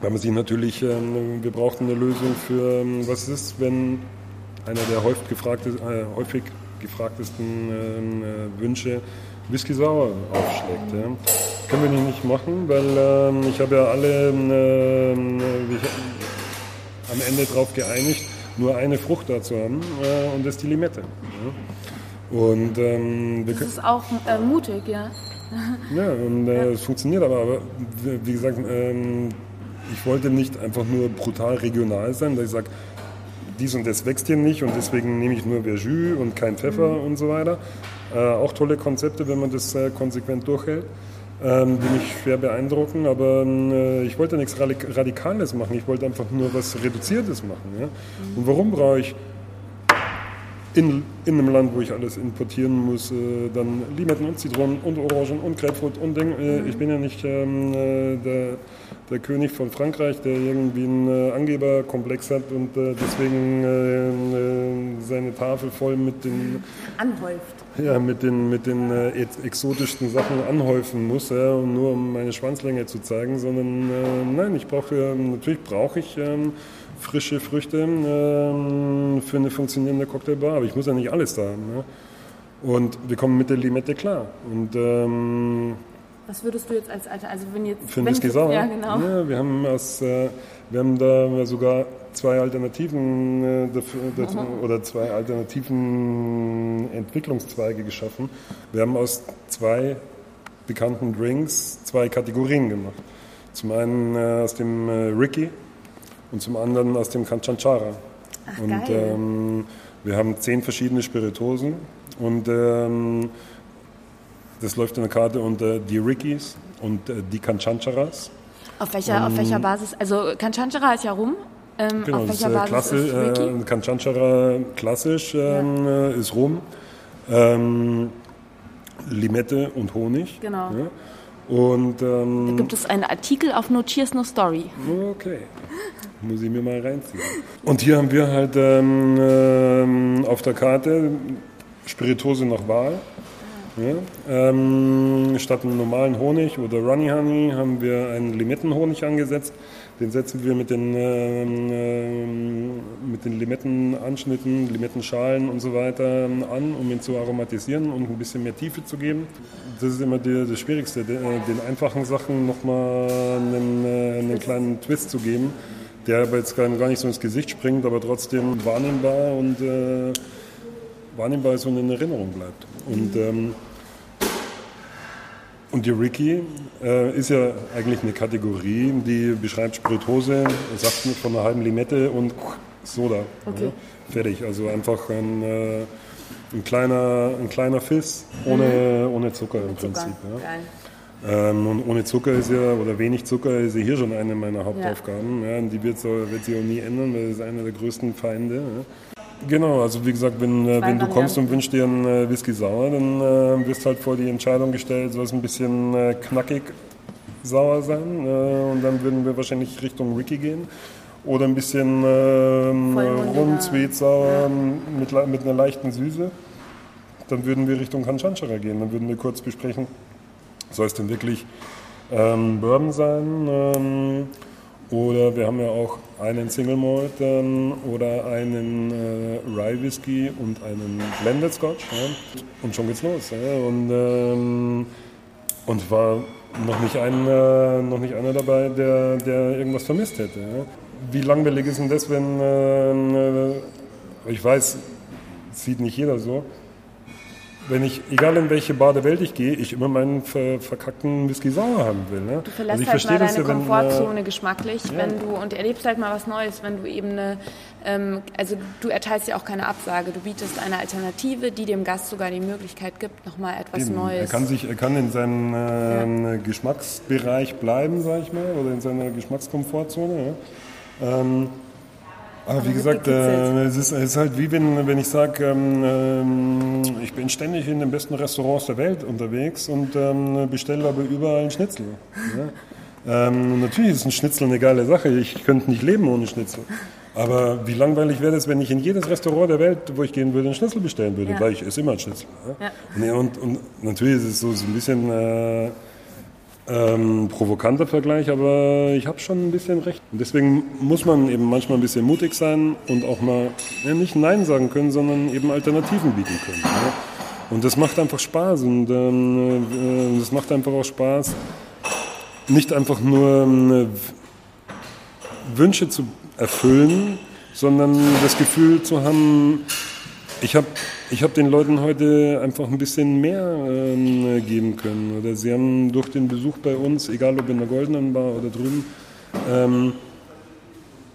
Speaker 2: weil man sich natürlich, ähm, wir brauchten eine Lösung für, ähm, was ist, wenn einer der häufig, gefragte, äh, häufig gefragtesten ähm, äh, Wünsche Whisky sauer aufschlägt. Ja. Können wir nicht machen, weil ähm, ich habe ja alle ähm, äh, am Ende darauf geeinigt, nur eine Frucht da zu haben äh, und das ist die Limette. Ja.
Speaker 1: Und, ähm, das ist auch äh, mutig, ja.
Speaker 2: ja, und äh, es funktioniert aber, aber wie gesagt, ähm, ich wollte nicht einfach nur brutal regional sein, dass ich sage, dies und das wächst hier nicht und deswegen nehme ich nur Verjus und kein Pfeffer mhm. und so weiter. Äh, auch tolle Konzepte, wenn man das äh, konsequent durchhält. ähm, die mich schwer beeindrucken, aber äh, ich wollte nichts Radikales machen, ich wollte einfach nur was Reduziertes machen. Ja? Und warum brauche ich in, in einem Land, wo ich alles importieren muss, äh, dann Limetten und Zitronen und Orangen und Grapefruit und Ding. Äh, ich bin ja nicht ähm, äh, der, der, König von Frankreich, der irgendwie einen äh, Angeberkomplex hat und äh, deswegen äh, seine Tafel voll mit den...
Speaker 1: Anhäuft.
Speaker 2: Ja, mit den, mit den exotischsten Sachen anhäufen muss, ja, nur um meine Schwanzlänge zu zeigen, sondern nein, ich brauche, natürlich brauche ich... Ähm, frische Früchte ähm, für eine funktionierende Cocktailbar. Aber ich muss ja nicht alles da haben. Ne? Und wir kommen mit der Limette klar. Und, ähm,
Speaker 1: Was würdest du jetzt als Alter, also wenn jetzt...
Speaker 2: Für Whisky Sauer? Ja, genau. Ja, wir, haben aus, äh, wir haben da sogar zwei Alternativen äh, dafür, dazu, oder zwei alternativen Entwicklungszweige geschaffen. Wir haben aus zwei bekannten Drinks zwei Kategorien gemacht. Zum einen äh, aus dem äh, Ricky, und zum anderen aus dem Kanchanchara.
Speaker 1: Ach,
Speaker 2: und ähm, wir haben zehn verschiedene Spiritosen und ähm, das läuft in der Karte unter die Rickies und äh, die Kanchancharas.
Speaker 1: Auf welcher, auf welcher Basis? Also Kanchanchara ist ja rum. Ähm,
Speaker 2: genau,
Speaker 1: auf welcher
Speaker 2: ist, äh,
Speaker 1: Basis
Speaker 2: Klasse,
Speaker 1: ist Ricky?
Speaker 2: Äh, Kanchanchara klassisch ähm, ja. Ist Rum. Ähm, Limette und Honig.
Speaker 1: Genau.
Speaker 2: Ja. Und, ähm,
Speaker 1: da gibt es einen Artikel auf No Cheers No Story.
Speaker 2: Okay. Muss ich mir mal reinziehen. Und hier haben wir halt ähm, ähm, auf der Karte Spiritose nach Wahl. Ja, ähm, statt einem normalen Honig oder Runny Honey haben wir einen Limettenhonig angesetzt. Den setzen wir mit den, ähm, ähm, mit den Limettenanschnitten, Limettenschalen und so weiter an, um ihn zu aromatisieren und ein bisschen mehr Tiefe zu geben. Das ist immer die, das Schwierigste, den, äh, den einfachen Sachen nochmal einen, äh, einen kleinen Twist zu geben der aber jetzt gar nicht so ins Gesicht springt, aber trotzdem wahrnehmbar und äh, wahrnehmbar ist und in Erinnerung bleibt. Und, ähm, und die Ricky äh, ist ja eigentlich eine Kategorie, die beschreibt Spiritose, sagt von einer halben Limette und Soda.
Speaker 1: Okay. Ja,
Speaker 2: fertig. Also einfach ein, äh, ein, kleiner, ein kleiner Fiss ohne, mhm. ohne Zucker im Zucker. Prinzip. Ja. Ähm, und ohne Zucker ist ja, oder wenig Zucker ist ja hier schon eine meiner Hauptaufgaben. Ja die wird, so, wird sich auch nie ändern, weil das ist einer der größten Feinde. Genau, also wie gesagt, wenn, äh, wenn du kommst und wünschst dir einen äh, Whisky sauer, dann äh, wirst halt vor die Entscheidung gestellt, soll es ein bisschen äh, knackig sauer sein. Äh, und dann würden wir wahrscheinlich Richtung Ricky gehen. Oder ein bisschen ähm, rund, sweet, sauer ja. mit, mit einer leichten Süße. Dann würden wir Richtung Kanchanchara gehen. Dann würden wir kurz besprechen, soll es denn wirklich ähm, Bourbon sein? Ähm, oder wir haben ja auch einen Single Malt ähm, oder einen äh, Rye Whisky und einen Blended Scotch. Ja? Und schon geht's los. Ja? Und, ähm, und war noch nicht, ein, äh, noch nicht einer dabei, der, der irgendwas vermisst hätte. Ja? Wie langweilig ist denn das, wenn, äh, ich weiß, sieht nicht jeder so, wenn ich, egal in welche Bar der Welt ich gehe, ich immer meinen ver verkackten Whisky sauer haben will. Ne?
Speaker 1: Du verlässt also halt mal deine ja, Komfortzone wenn, äh, geschmacklich, ja. wenn du und erlebst halt mal was Neues, wenn du eben eine, ähm, also du erteilst ja auch keine Absage, du bietest eine Alternative, die dem Gast sogar die Möglichkeit gibt, nochmal etwas eben. Neues.
Speaker 2: Er kann sich, er kann in seinem äh, ja. Geschmacksbereich bleiben, sag ich mal, oder in seiner Geschmackskomfortzone. Ähm, aber wie gesagt, äh, es, ist, es, ist, halt wie wenn, wenn ich sage, ähm, ähm, ich bin ständig in den besten Restaurants der Welt unterwegs und ähm, bestelle aber überall einen Schnitzel. Ja? Ähm, natürlich ist ein Schnitzel eine geile Sache. Ich könnte nicht leben ohne Schnitzel. Aber wie langweilig wäre es, wenn ich in jedes Restaurant der Welt, wo ich gehen würde, einen Schnitzel bestellen würde, ja. weil ich esse immer einen Schnitzel. Ja? Ja. Und, und, natürlich ist es so, so ein bisschen... Äh, ähm, provokanter Vergleich, aber ich habe schon ein bisschen recht. Und deswegen muss man eben manchmal ein bisschen mutig sein und auch mal ja, nicht Nein sagen können, sondern eben Alternativen bieten können. Ja. Und das macht einfach Spaß und ähm, äh, das macht einfach auch Spaß, nicht einfach nur äh, Wünsche zu erfüllen, sondern das Gefühl zu haben, ich habe ich hab den Leuten heute einfach ein bisschen mehr ähm, geben können. Oder sie haben durch den Besuch bei uns, egal ob in der Goldenen Bar oder drüben, ähm,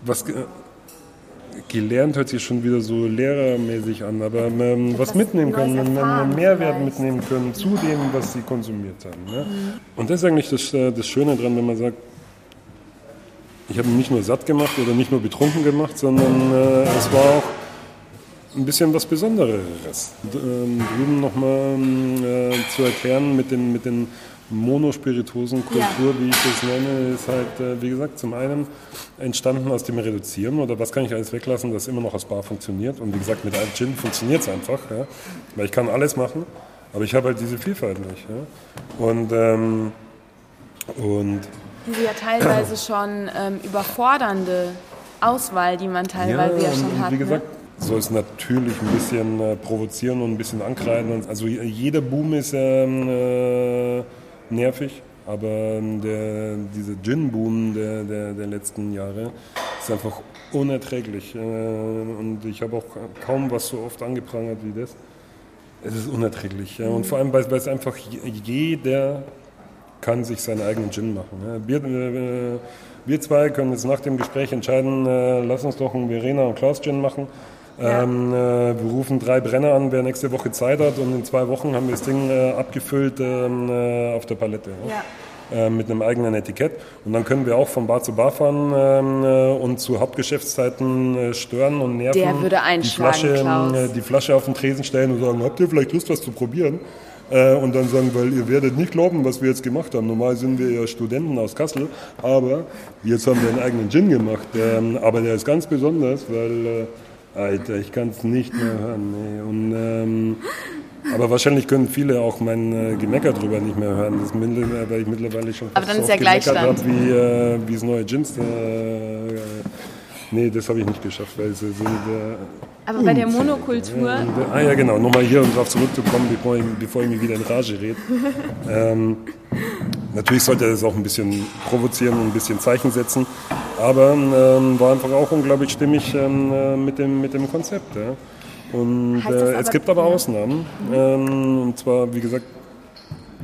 Speaker 2: was, gelernt hört sich schon wieder so lehrermäßig an, aber ähm, was mitnehmen können, einen Mehrwert vielleicht. mitnehmen können zu dem, was sie konsumiert haben. Ne? Mhm. Und das ist eigentlich das, äh, das Schöne dran, wenn man sagt, ich habe ihn nicht nur satt gemacht oder nicht nur betrunken gemacht, sondern äh, es war auch ein bisschen was Besonderes. Ähm, drüben nochmal äh, zu erklären mit den, mit den Monospirituosenkultur, ja. wie ich das nenne, ist halt, äh, wie gesagt, zum einen entstanden aus dem Reduzieren oder was kann ich alles weglassen, das immer noch als Bar funktioniert. Und wie gesagt, mit einem Gin funktioniert es einfach, ja? weil ich kann alles machen, aber ich habe halt diese Vielfalt nicht. Ja? Und, ähm, und
Speaker 1: diese ja teilweise schon ähm, überfordernde Auswahl, die man teilweise ja, ja schon hat.
Speaker 2: Wie gesagt, ne? Soll es natürlich ein bisschen äh, provozieren und ein bisschen ankreiden. Also jeder Boom ist ähm, äh, nervig, aber ähm, der, dieser Gin-Boom der, der, der, letzten Jahre ist einfach unerträglich. Äh, und ich habe auch kaum was so oft angeprangert wie das. Es ist unerträglich. Ja. Und vor allem, weil, weil es einfach jeder kann sich seinen eigenen Gin machen. Ja. Wir, äh, wir zwei können jetzt nach dem Gespräch entscheiden, äh, lass uns doch einen Verena und Klaus Gin machen. Ja. Ähm, äh, wir rufen drei Brenner an, wer nächste Woche Zeit hat und in zwei Wochen haben wir das Ding äh, abgefüllt ähm, äh, auf der Palette. Ja. Äh, mit einem eigenen Etikett. Und dann können wir auch von Bar zu Bar fahren ähm, äh, und zu Hauptgeschäftszeiten äh, stören und nerven.
Speaker 1: Der würde einschlagen,
Speaker 2: die Flasche, die Flasche auf den Tresen stellen und sagen, habt ihr vielleicht Lust, was zu probieren? und dann sagen, weil ihr werdet nicht glauben, was wir jetzt gemacht haben. Normal sind wir ja Studenten aus Kassel, aber jetzt haben wir einen eigenen Gin gemacht. Ähm, aber der ist ganz besonders, weil Alter, ich kann es nicht mehr hören. Nee. Und, ähm, aber wahrscheinlich können viele auch mein äh, Gemecker drüber nicht mehr hören, das, weil ich mittlerweile schon
Speaker 1: aber dann ist ja Gleichstand.
Speaker 2: habe, wie, äh, wie das neue Jeans. Äh, nee, das habe ich nicht geschafft, weil sie sind... Äh,
Speaker 1: aber bei der Monokultur...
Speaker 2: Und, ah ja, genau, nochmal hier um darauf zurückzukommen, bevor ich, bevor ich mich wieder in Rage rede. ähm, natürlich sollte das auch ein bisschen provozieren und ein bisschen Zeichen setzen. Aber ähm, war einfach auch unglaublich stimmig ähm, äh, mit, dem, mit dem Konzept. Ja. Und äh, es gibt aber Ausnahmen. Mhm. Ähm, und zwar, wie gesagt,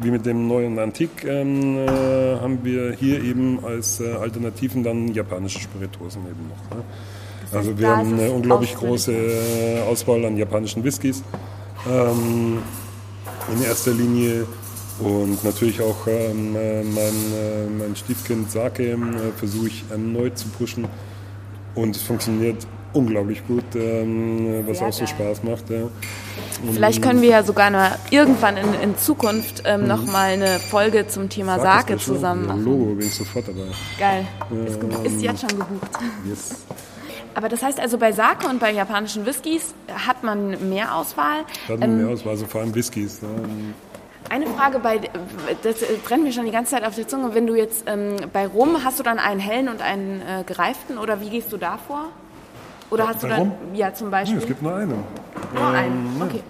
Speaker 2: wie mit dem neuen Antik ähm, äh, haben wir hier eben als äh, Alternativen dann japanische Spirituosen eben noch. Ne? Also wir haben eine unglaublich große äh, Auswahl an japanischen Whiskys. Ähm, in erster Linie und natürlich auch ähm, äh, mein, äh, mein Stiefkind Sake äh, versuche ich erneut zu pushen. Und es funktioniert unglaublich gut, ähm, was Sehr auch so Spaß macht. Ja.
Speaker 1: Vielleicht können wir ja sogar noch irgendwann in, in Zukunft ähm, mhm. nochmal eine Folge zum Thema Sake, Sake zusammen machen.
Speaker 2: Logo bin ich sofort dabei.
Speaker 1: Geil. ist, ist jetzt schon gebucht. Yes. Aber das heißt also, bei Sake und bei japanischen Whiskys hat man mehr Auswahl?
Speaker 2: Hat man ähm, mehr Auswahl, also vor allem Whiskys. Ne?
Speaker 1: Eine Frage bei, das brennt mir schon die ganze Zeit auf der Zunge. Wenn du jetzt ähm, bei Rum, hast du dann einen hellen und einen äh, gereiften oder wie gehst du da vor? Oder hast bei du dann, Rum? ja zum Beispiel?
Speaker 2: Nee, es gibt nur einen.
Speaker 1: Nur ähm, einen, okay.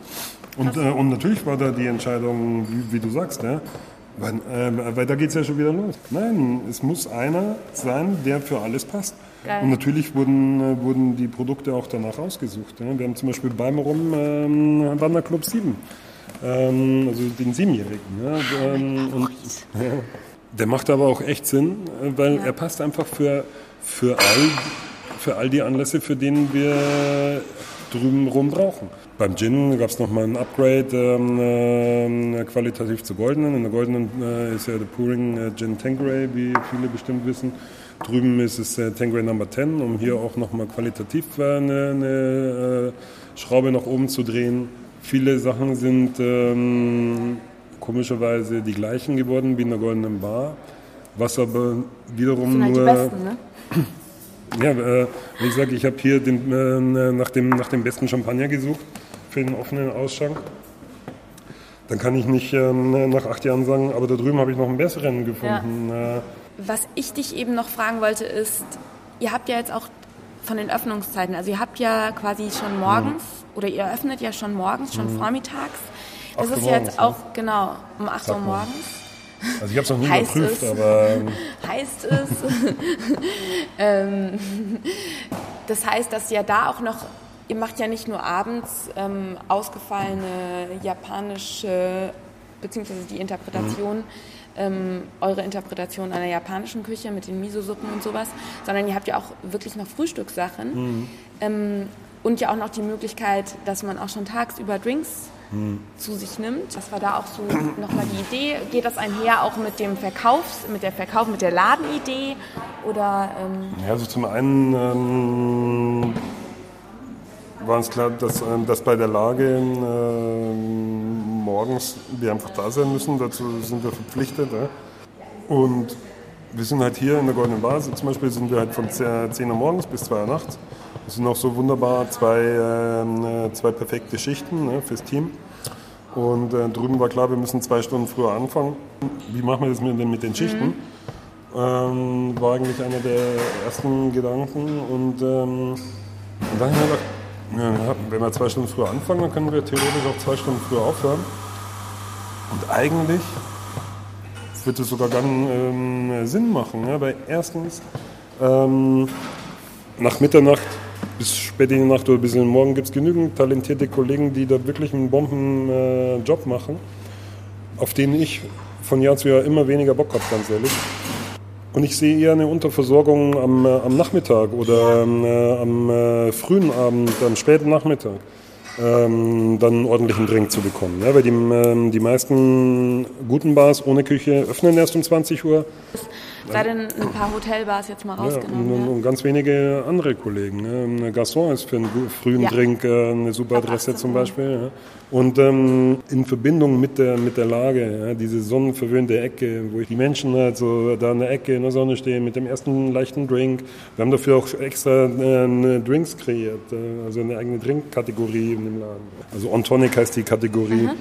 Speaker 2: Und, äh, und natürlich war da die Entscheidung, wie, wie du sagst, ne? weil, äh, weil da geht es ja schon wieder los. Nein, es muss einer sein, der für alles passt. Geil. Und natürlich wurden, äh, wurden die Produkte auch danach ausgesucht. Ne? Wir haben zum Beispiel beim Rum ähm, Wanderclub 7 ähm, also den Siebenjährigen. Ja, ähm, und, ja, der macht aber auch echt Sinn, äh, weil ja. er passt einfach für, für, all, für all die Anlässe, für denen wir drüben rum brauchen. Beim Gin gab es nochmal ein Upgrade ähm, äh, qualitativ zu Goldenen. In der Goldenen äh, ist ja der Pouring äh, Gin Tanqueray, wie viele bestimmt wissen. Drüben ist es äh, Tanqueray Number 10, um hier auch nochmal qualitativ äh, eine, eine äh, Schraube nach oben zu drehen. Viele Sachen sind ähm, komischerweise die gleichen geworden wie in der Goldenen Bar, was aber wiederum
Speaker 1: das sind halt nur. Die besten, ne?
Speaker 2: Ja, äh, wie gesagt, ich habe hier den, äh, nach, dem, nach dem besten Champagner gesucht für den offenen Ausschank. Dann kann ich nicht ähm, nach acht Jahren sagen, aber da drüben habe ich noch einen besseren gefunden. Ja. Äh,
Speaker 1: Was ich dich eben noch fragen wollte, ist, ihr habt ja jetzt auch von den Öffnungszeiten, also ihr habt ja quasi schon morgens mhm. Oder ihr öffnet ja schon morgens, schon mhm. vormittags. Das ist ja jetzt auch, genau, um 8 Uhr morgens.
Speaker 2: Also ich habe es noch nie heißt es, aber... Ähm,
Speaker 1: heißt es. ähm, das heißt, dass ja da auch noch, ihr macht ja nicht nur abends ähm, ausgefallene japanische beziehungsweise die Interpretation, mhm. ähm, eure Interpretation einer japanischen Küche mit den Miso-Suppen und sowas, sondern ihr habt ja auch wirklich noch Frühstückssachen. Mhm. Und ja auch noch die Möglichkeit, dass man auch schon tagsüber Drinks hm. zu sich nimmt. Das war da auch so nochmal die Idee. Geht das einher auch mit dem Verkaufs, mit der Verkauf, mit der Ladenidee? Oder,
Speaker 2: ähm ja, also zum einen ähm, war uns klar, dass, ähm, dass bei der Lage ähm, morgens wir einfach da sein müssen. Dazu sind wir verpflichtet. Ja? Und wir sind halt hier in der Goldenen Vase zum Beispiel, sind wir halt von 10 Uhr morgens bis 2 Uhr nachts. Das sind auch so wunderbar zwei, äh, zwei perfekte Schichten ne, fürs Team. Und äh, drüben war klar, wir müssen zwei Stunden früher anfangen. Wie machen wir das mit, mit den Schichten? Mhm. Ähm, war eigentlich einer der ersten Gedanken. Und, ähm, und dann haben wir gedacht, ja, wenn wir zwei Stunden früher anfangen, dann können wir theoretisch auch zwei Stunden früher aufhören. Und eigentlich wird es sogar ganz ähm, Sinn machen, ja, weil erstens ähm, nach Mitternacht bis spät in die Nacht oder bis in den Morgen gibt es genügend talentierte Kollegen, die da wirklich einen Bombenjob äh, machen, auf den ich von Jahr zu Jahr immer weniger Bock habe, ganz ehrlich. Und ich sehe eher eine Unterversorgung am, äh, am Nachmittag oder ähm, äh, am äh, frühen Abend, am späten Nachmittag, ähm, dann einen ordentlichen Drink zu bekommen. Ja, weil die, ähm, die meisten guten Bars ohne Küche öffnen erst um 20 Uhr.
Speaker 1: Sei denn ein paar Hotelbars jetzt mal rausgenommen.
Speaker 2: Ja, und, und, ganz wenige andere Kollegen. Ne? Garçon ist für einen frühen ja. Drink äh, eine super Adresse zum Beispiel. Ja? Und ähm, in Verbindung mit der, mit der Lage, ja? diese sonnenverwöhnte Ecke, wo die Menschen halt so da in der Ecke in der Sonne stehen mit dem ersten leichten Drink. Wir haben dafür auch extra äh, Drinks kreiert, äh, also eine eigene Drinkkategorie in dem Laden. Also On Tonic heißt die Kategorie, mhm.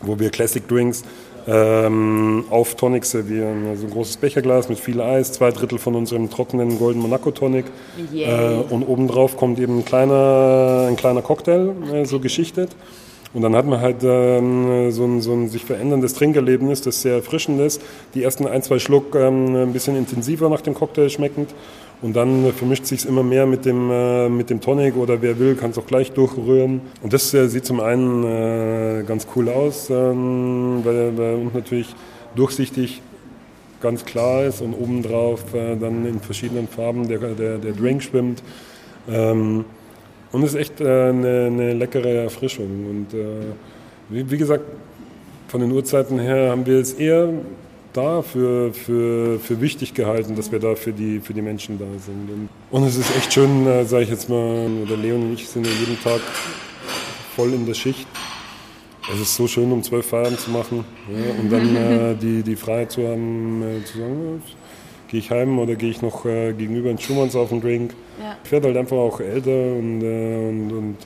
Speaker 2: wo wir Classic Drinks ähm, auf Tonic servieren. Also ein großes Becherglas mit viel Eis, zwei Drittel von unserem trockenen Golden Monaco Tonic. Yeah. Äh, und obendrauf kommt eben ein kleiner, ein kleiner Cocktail, äh, so geschichtet. Und dann hat man halt ähm, so, ein, so ein sich veränderndes Trinkerlebnis, das sehr erfrischend ist. Die ersten ein, zwei Schluck ähm, ein bisschen intensiver nach dem Cocktail schmeckend. Und dann vermischt sich immer mehr mit dem, äh, mit dem Tonic oder wer will, kann es auch gleich durchrühren. Und das äh, sieht zum einen äh, ganz cool aus, ähm, weil, weil natürlich durchsichtig ganz klar ist und obendrauf äh, dann in verschiedenen Farben der, der, der Drink schwimmt. Ähm, und es ist echt äh, eine, eine, leckere Erfrischung. Und äh, wie, wie gesagt, von den Uhrzeiten her haben wir es eher da für, für, für wichtig gehalten, dass wir da für die, für die Menschen da sind. Und, es ist echt schön, äh, sage ich jetzt mal, oder Leon und ich sind ja jeden Tag voll in der Schicht. Es ist so schön, um zwölf Feierabend zu machen ja, und dann äh, die, die Freiheit zu haben, äh, zu sagen, gehe ich heim oder gehe ich noch äh, gegenüber in Schumanns auf den Drink. Ja. Ich werde halt einfach auch älter und, äh, und, und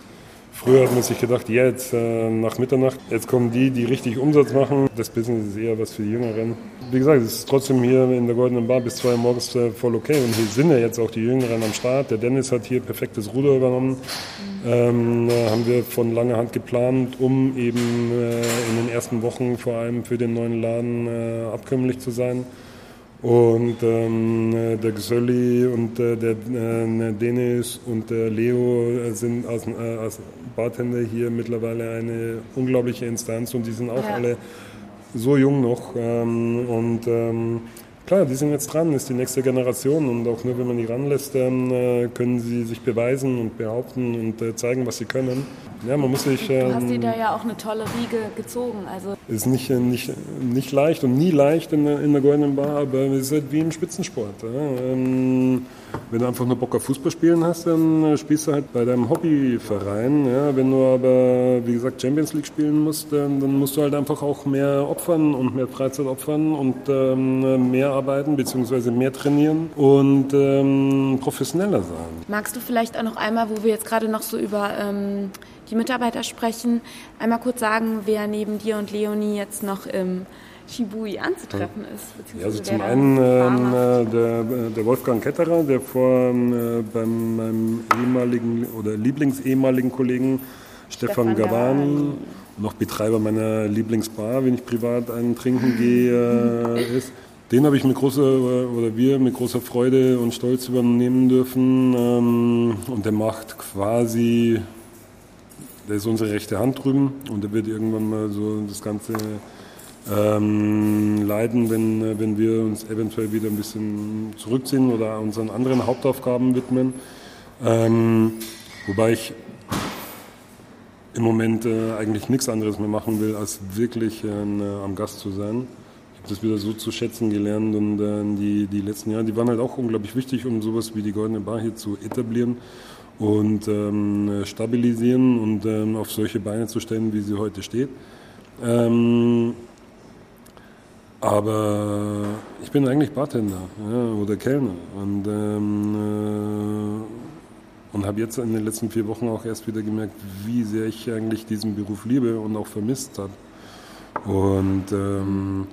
Speaker 2: Früher hat man sich gedacht, ja, jetzt äh, nach Mitternacht, jetzt kommen die, die richtig Umsatz machen. Das Business ist eher was für die Jüngeren. Wie gesagt, es ist trotzdem hier in der Goldenen Bar bis zwei Uhr morgens äh, voll okay. Und hier sind ja jetzt auch die Jüngeren am Start. Der Dennis hat hier perfektes Ruder übernommen. Ähm, haben wir von langer Hand geplant, um eben äh, in den ersten Wochen vor allem für den neuen Laden äh, abkömmlich zu sein. Und ähm, der Gesölli und äh, der äh, Denis und der Leo sind als, äh, als, Bartender hier mittlerweile eine unglaubliche Instanz und die sind auch ja. alle so jung noch. Ähm, und ähm, klar, die sind jetzt dran, ist die nächste Generation und auch nur wenn man die ranlässt, dann äh, können sie sich beweisen und behaupten und äh, zeigen, was sie können. Ja, man muss sich.
Speaker 1: Ähm, du hast dir ähm, da ja auch eine tolle Riege gezogen. Also
Speaker 2: ist nicht, nicht, nicht leicht und nie leicht in der, in der Goldenen Bar, aber es ist halt wie im Spitzensport. Ja. Ähm, wenn du einfach nur Bock auf Fußball spielen hast, dann äh, spielst du halt bei deinem Hobbyverein. Ja. Wenn du aber, wie gesagt, Champions League spielen musst, dann, dann musst du halt einfach auch mehr opfern und mehr Freizeit opfern und ähm, mehr arbeiten bzw. mehr trainieren und ähm, professioneller sein.
Speaker 1: Magst du vielleicht auch noch einmal, wo wir jetzt gerade noch so über ähm, die Mitarbeiter sprechen. Einmal kurz sagen, wer neben dir und Leonie jetzt noch im Shibui anzutreffen ist.
Speaker 2: Ja, also zum einen äh, der, der, Wolfgang Ketterer, der vor äh, beim meinem ehemaligen oder Lieblings-ehemaligen Kollegen Stefan, Stefan Gavani, noch Betreiber meiner Lieblingsbar, wenn ich privat einen trinken gehe, äh, ist. Den habe ich mit großer, oder wir mit großer Freude und Stolz übernehmen dürfen. Ähm, und der macht quasi der ist unsere rechte Hand drüben und der wird irgendwann mal so das ganze ähm, leiden, wenn, wenn wir uns eventuell wieder ein bisschen zurückziehen oder unseren anderen Hauptaufgaben widmen. Ähm, wobei ich im Moment äh, eigentlich nichts anderes mehr machen will, als wirklich äh, am Gast zu sein. Ich habe das wieder so zu schätzen gelernt und äh, die, die letzten Jahre, die waren halt auch unglaublich wichtig, um sowas wie die Goldene Bar hier zu etablieren und ähm, stabilisieren und ähm, auf solche Beine zu stellen, wie sie heute steht. Ähm, aber ich bin eigentlich Bartender ja, oder Kellner und, ähm, äh, und habe jetzt in den letzten vier Wochen auch erst wieder gemerkt, wie sehr ich eigentlich diesen Beruf liebe und auch vermisst habe. Und ähm,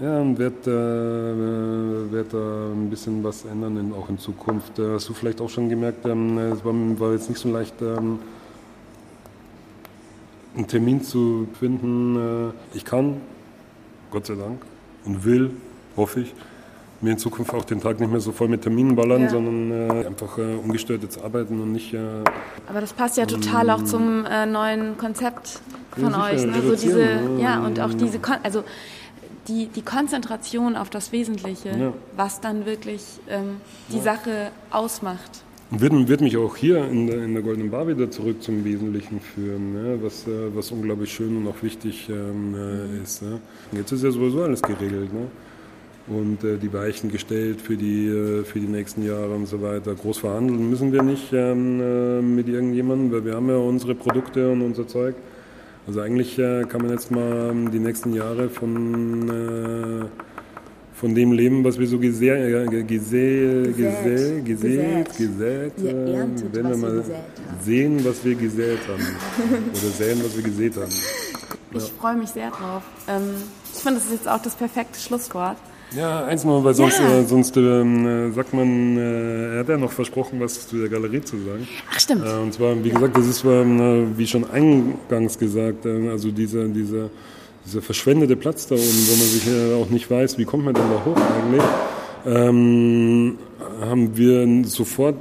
Speaker 2: ja, und äh, werd da ein bisschen was ändern, in, auch in Zukunft. Äh, hast du vielleicht auch schon gemerkt, ähm, es war, war, jetzt nicht so leicht, ähm, einen Termin zu finden. Äh, ich kann, Gott sei Dank, und will, hoffe ich, mir in Zukunft auch den Tag nicht mehr so voll mit Terminen ballern, ja. sondern äh, einfach äh, ungestört jetzt arbeiten und nicht. Äh,
Speaker 1: Aber das passt ja total auch zum äh, neuen Konzept von ja, euch. Ne? So diese, ja, und auch diese, Kon also die, die Konzentration auf das Wesentliche, ja. was dann wirklich ähm, die. Sache ausmacht.
Speaker 2: Wird, wird mich auch hier in der, in der Goldenen Bar wieder zurück zum Wesentlichen führen, ja, was, äh, was unglaublich schön und auch wichtig ähm, äh, ist. Ja. Jetzt ist ja sowieso alles geregelt. Ne? Und äh, die Weichen gestellt für die, äh, für die nächsten Jahre und so weiter. Groß verhandeln müssen wir nicht ähm, äh, mit irgendjemandem, weil wir haben ja unsere Produkte und unser Zeug. Also eigentlich äh, kann man jetzt mal ähm, die nächsten Jahre von, von dem leben, was wir so äh, gesä gesä gesät, gesät, äh, erntet, wenn wir mal sehen, was wir gesät haben. Oder sehen, was wir gesät haben.
Speaker 1: Ja. Ich freue mich sehr drauf. Ähm, ich finde, das ist jetzt auch das perfekte Schlusswort.
Speaker 2: Ja, eins noch, weil sonst, ja. äh, sonst ähm, äh, sagt man, äh, er hat ja noch versprochen, was zu der Galerie zu sagen.
Speaker 1: Ach, stimmt.
Speaker 2: Äh, und zwar, wie gesagt, das ist, ähm, wie schon eingangs gesagt, äh, also dieser, dieser, dieser verschwendete Platz da oben, wo man sich auch nicht weiß, wie kommt man denn da hoch eigentlich, ähm, haben wir sofort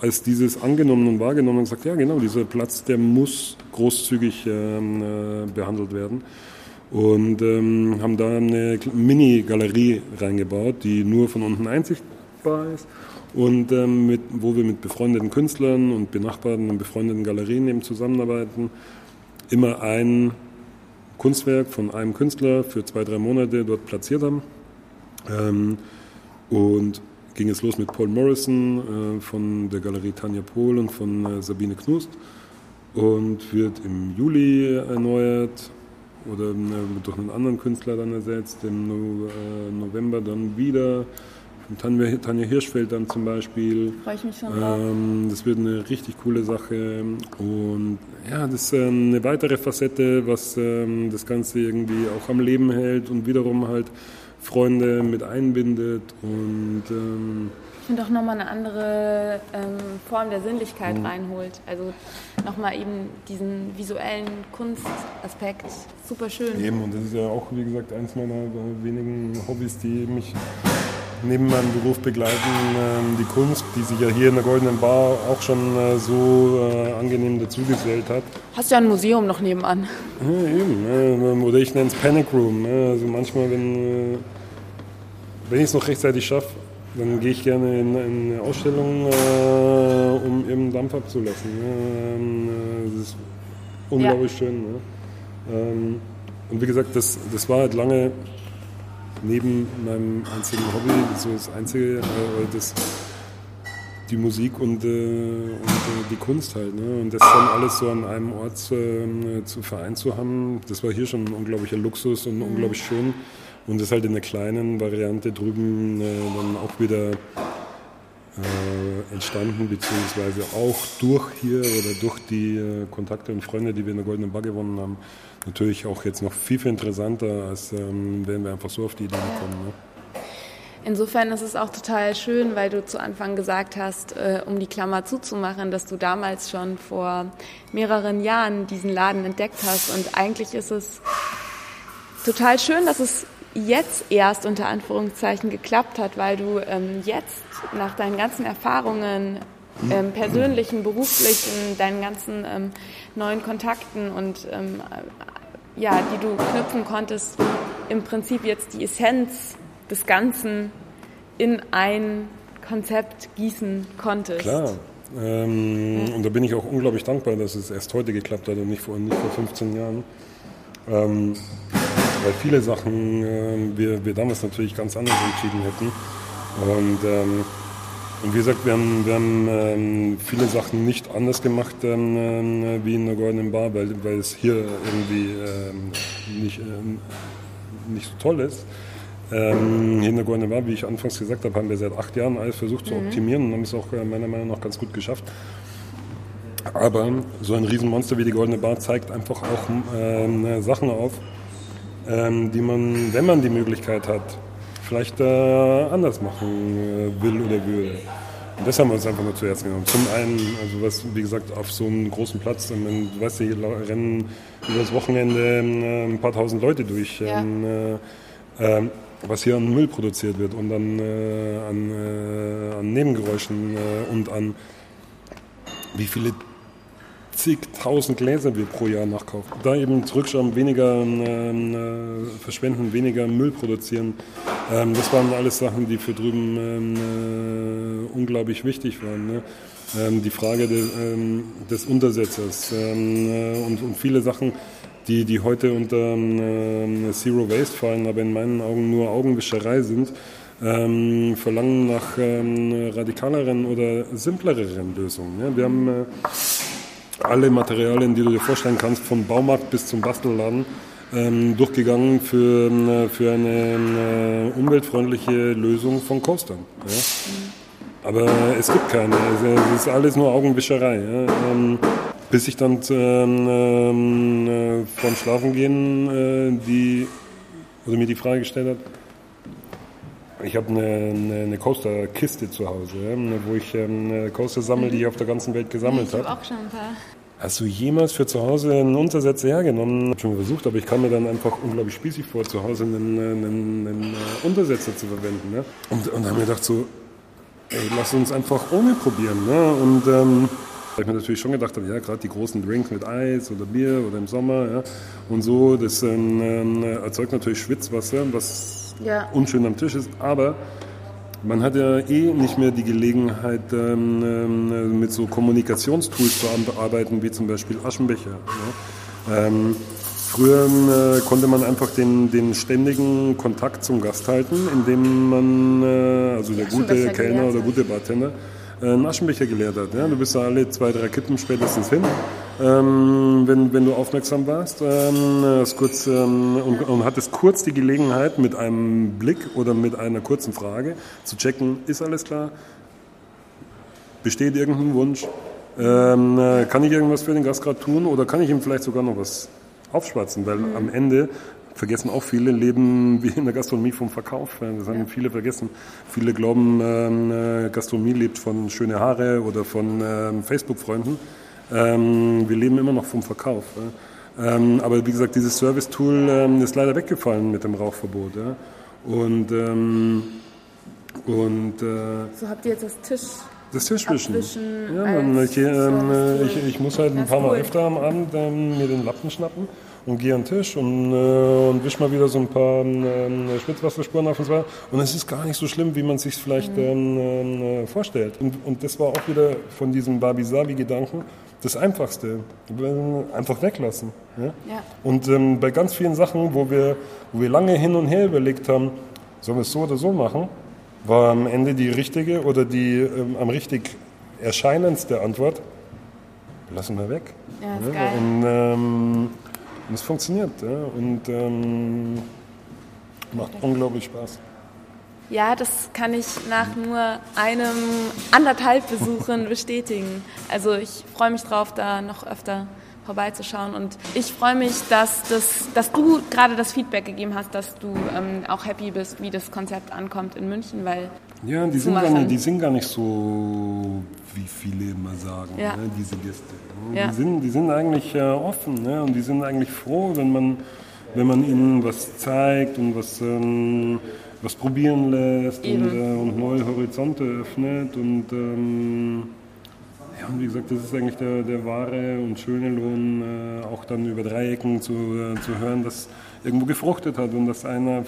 Speaker 2: als dieses angenommen und wahrgenommen und gesagt, ja genau, dieser Platz, der muss großzügig ähm, äh, behandelt werden. Und ähm, haben da eine Mini-Galerie reingebaut, die nur von unten einsichtbar ist. Und ähm, mit, wo wir mit befreundeten Künstlern und benachbarten und befreundeten Galerien eben zusammenarbeiten. Immer ein Kunstwerk von einem Künstler für zwei, drei Monate dort platziert haben. Ähm, und ging es los mit Paul Morrison äh, von der Galerie Tanja Pohl und von äh, Sabine Knust und wird im Juli erneuert oder äh, durch einen anderen Künstler dann ersetzt, im äh, November dann wieder. Tanja, Tanja Hirschfeld dann zum Beispiel.
Speaker 1: Freue ich mich schon drauf.
Speaker 2: Ähm, das wird eine richtig coole Sache. Und ja, das ist ähm, eine weitere Facette, was ähm, das Ganze irgendwie auch am Leben hält und wiederum halt Freunde mit einbindet. Und ähm,
Speaker 1: und auch nochmal eine andere ähm, Form der Sinnlichkeit mhm. reinholt. Also nochmal eben diesen visuellen Kunstaspekt. Super schön.
Speaker 2: Eben, und das ist ja auch, wie gesagt, eins meiner wenigen Hobbys, die mich neben meinem Beruf begleiten. Ähm, die Kunst, die sich ja hier in der Goldenen Bar auch schon äh, so äh, angenehm dazugesellt hat.
Speaker 1: Hast ja ein Museum noch nebenan.
Speaker 2: Ja, eben. oder ich nenne es Panic Room. Also manchmal, wenn, äh, wenn ich es noch rechtzeitig schaffe, dann gehe ich gerne in, in eine Ausstellung, äh, um eben Dampf abzulassen. Ähm, äh, das ist unglaublich ja. schön. Ne? Ähm, und wie gesagt, das, das war halt lange neben meinem einzigen Hobby, so das einzige, äh, das, die Musik und, äh, und äh, die Kunst halt. Ne? Und das dann alles so an einem Ort ähm, zu vereint zu haben, das war hier schon ein unglaublicher Luxus und mhm. unglaublich schön. Und das halt in der kleinen Variante drüben äh, dann auch wieder äh, entstanden, beziehungsweise auch durch hier oder durch die äh, Kontakte und Freunde, die wir in der Goldenen Bar gewonnen haben, natürlich auch jetzt noch viel, viel interessanter, als ähm, wären wir einfach so auf die Idee gekommen. Ne?
Speaker 1: Insofern ist es auch total schön, weil du zu Anfang gesagt hast, äh, um die Klammer zuzumachen, dass du damals schon vor mehreren Jahren diesen Laden entdeckt hast. Und eigentlich ist es total schön, dass es jetzt erst unter Anführungszeichen geklappt hat, weil du ähm, jetzt nach deinen ganzen Erfahrungen, ähm, persönlichen, beruflichen, deinen ganzen ähm, neuen Kontakten und ähm, ja, die du knüpfen konntest, im Prinzip jetzt die Essenz des Ganzen in ein Konzept gießen konntest.
Speaker 2: Klar. Ähm, ja. Und da bin ich auch unglaublich dankbar, dass es erst heute geklappt hat und nicht vor, nicht vor 15 Jahren. Ähm, weil viele Sachen äh, wir, wir damals natürlich ganz anders entschieden hätten. Und, ähm, und wie gesagt, wir haben, wir haben ähm, viele Sachen nicht anders gemacht ähm, äh, wie in der Goldenen Bar, weil, weil es hier irgendwie ähm, nicht, ähm, nicht so toll ist. Ähm, hier in der Goldenen Bar, wie ich anfangs gesagt habe, haben wir seit acht Jahren alles versucht zu mhm. optimieren und haben es auch äh, meiner Meinung nach ganz gut geschafft. Aber so ein Riesenmonster wie die Goldene Bar zeigt einfach auch äh, Sachen auf, ähm, die man, wenn man die Möglichkeit hat, vielleicht äh, anders machen äh, will oder würde. Und das haben wir uns einfach nur zuerst genommen. Zum einen, also was, wie gesagt, auf so einem großen Platz, ähm, du weißt, hier rennen über das Wochenende äh, ein paar tausend Leute durch. Ja. Ähm, äh, ähm, was hier an Müll produziert wird und an, äh, an, äh, an Nebengeräuschen und an wie viele zigtausend Gläser wir pro Jahr nachkaufen. Da eben zurückschauen, weniger ähm, äh, verschwenden, weniger Müll produzieren. Ähm, das waren alles Sachen, die für drüben ähm, äh, unglaublich wichtig waren. Ne? Ähm, die Frage de, ähm, des Untersetzers ähm, äh, und, und, viele Sachen, die, die heute unter ähm, Zero Waste fallen, aber in meinen Augen nur Augenwischerei sind. Ähm, verlangen nach ähm, radikaleren oder simpleren Lösungen. Ja? Wir haben äh, alle Materialien, die du dir vorstellen kannst, vom Baumarkt bis zum Bastelladen, ähm, durchgegangen für, äh, für eine, eine, äh, umweltfreundliche Lösung von Coastern. Ja? Aber es gibt keine. Es ist alles nur Augenwischerei. Ja? Ähm, bis ich dann ähm, ähm äh, vom Schlafengehen äh, die, oder mir die Frage gestellt habe, ich habe eine, eine, eine Coaster-Kiste zu Hause, ja, wo ich ähm, Coaster sammle, die ich auf der ganzen Welt gesammelt habe. Ich habe auch schon ein paar. Hast du jemals für zu Hause einen Untersetzer hergenommen? Ich habe schon versucht, aber ich kam mir dann einfach unglaublich spießig vor, zu Hause einen, einen, einen äh, Untersetzer zu verwenden. Ne? Und, und dann habe ich gedacht so, ey, lass uns einfach ohne probieren. Ne? Und ähm, ich mir natürlich schon gedacht habe, ja, gerade die großen Drinks mit Eis oder Bier oder im Sommer ja, und so, das ähm, äh, erzeugt natürlich Schwitzwasser, was ja. unschön am Tisch ist, aber man hat ja eh nicht mehr die Gelegenheit, ähm, mit so Kommunikationstools zu arbeiten, wie zum Beispiel Aschenbecher. Ja. Ähm, früher äh, konnte man einfach den, den ständigen Kontakt zum Gast halten, indem man, äh, also der gute Kellner oder gute Bartender, einen Aschenbecher geleert hat. Ja? Du bist da alle zwei, drei Kippen spätestens hin, ähm, wenn, wenn du aufmerksam warst. Ähm, kurz, ähm, und, und hattest kurz die Gelegenheit, mit einem Blick oder mit einer kurzen Frage zu checken, ist alles klar? Besteht irgendein Wunsch? Ähm, äh, kann ich irgendwas für den Gast gerade tun oder kann ich ihm vielleicht sogar noch was aufschwatzen? Weil mhm. am Ende vergessen auch viele, leben wie in der Gastronomie vom Verkauf. Das haben viele vergessen. Viele glauben, ähm, äh, Gastronomie lebt von schöne Haare oder von ähm, Facebook-Freunden. Ähm, wir leben immer noch vom Verkauf. Aber wie gesagt, dieses Service-Tool ist leider weggefallen mit dem Rauchverbot. Und, und äh,
Speaker 1: so habt ihr jetzt das Tisch
Speaker 2: das Tischwischen. Ja, ich, äh, ich, ich, muss halt ein paar Mal öfter am Abend ähm, mir den Lappen schnappen und gehe an den Tisch und, äh, und wisch mal wieder so ein paar äh, Schwitzwasserspuren auf und so weiter. Und es ist gar nicht so schlimm, wie man sich vielleicht mhm. ähm, äh, vorstellt. Und, und das war auch wieder von diesem Babi-Sabi-Gedanken das Einfachste. Einfach weglassen. Ja? ja. Und ähm, bei ganz vielen Sachen, wo wir, wo wir lange hin und her überlegt haben, sollen wir es so oder so machen, war am Ende die richtige oder die ähm, am richtig erscheinendste Antwort, lassen wir weg. Ja, ist ja? Geil. Und, ähm, und es funktioniert ja? und ähm, macht unglaublich Spaß.
Speaker 1: Ja, das kann ich nach nur einem anderthalb Besuchen bestätigen. Also ich freue mich drauf, da noch öfter vorbeizuschauen. Und ich freue mich, dass, das, dass du gerade das Feedback gegeben hast, dass du ähm, auch happy bist, wie das Konzept ankommt in München, weil
Speaker 2: ja, die sind, gar nicht, die sind gar nicht so, wie viele immer sagen, ja. ne, diese Gäste. Ja. Die, sind, die sind eigentlich äh, offen ne, und die sind eigentlich froh, wenn man, wenn man ihnen was zeigt und was, ähm, was probieren lässt und, äh, und, neue Horizonte öffnet. Und, ähm, ja, und wie gesagt, das ist eigentlich der, der wahre und schöne Lohn, äh, auch dann über Dreiecken zu, äh, zu hören, dass irgendwo gefruchtet hat und dass einer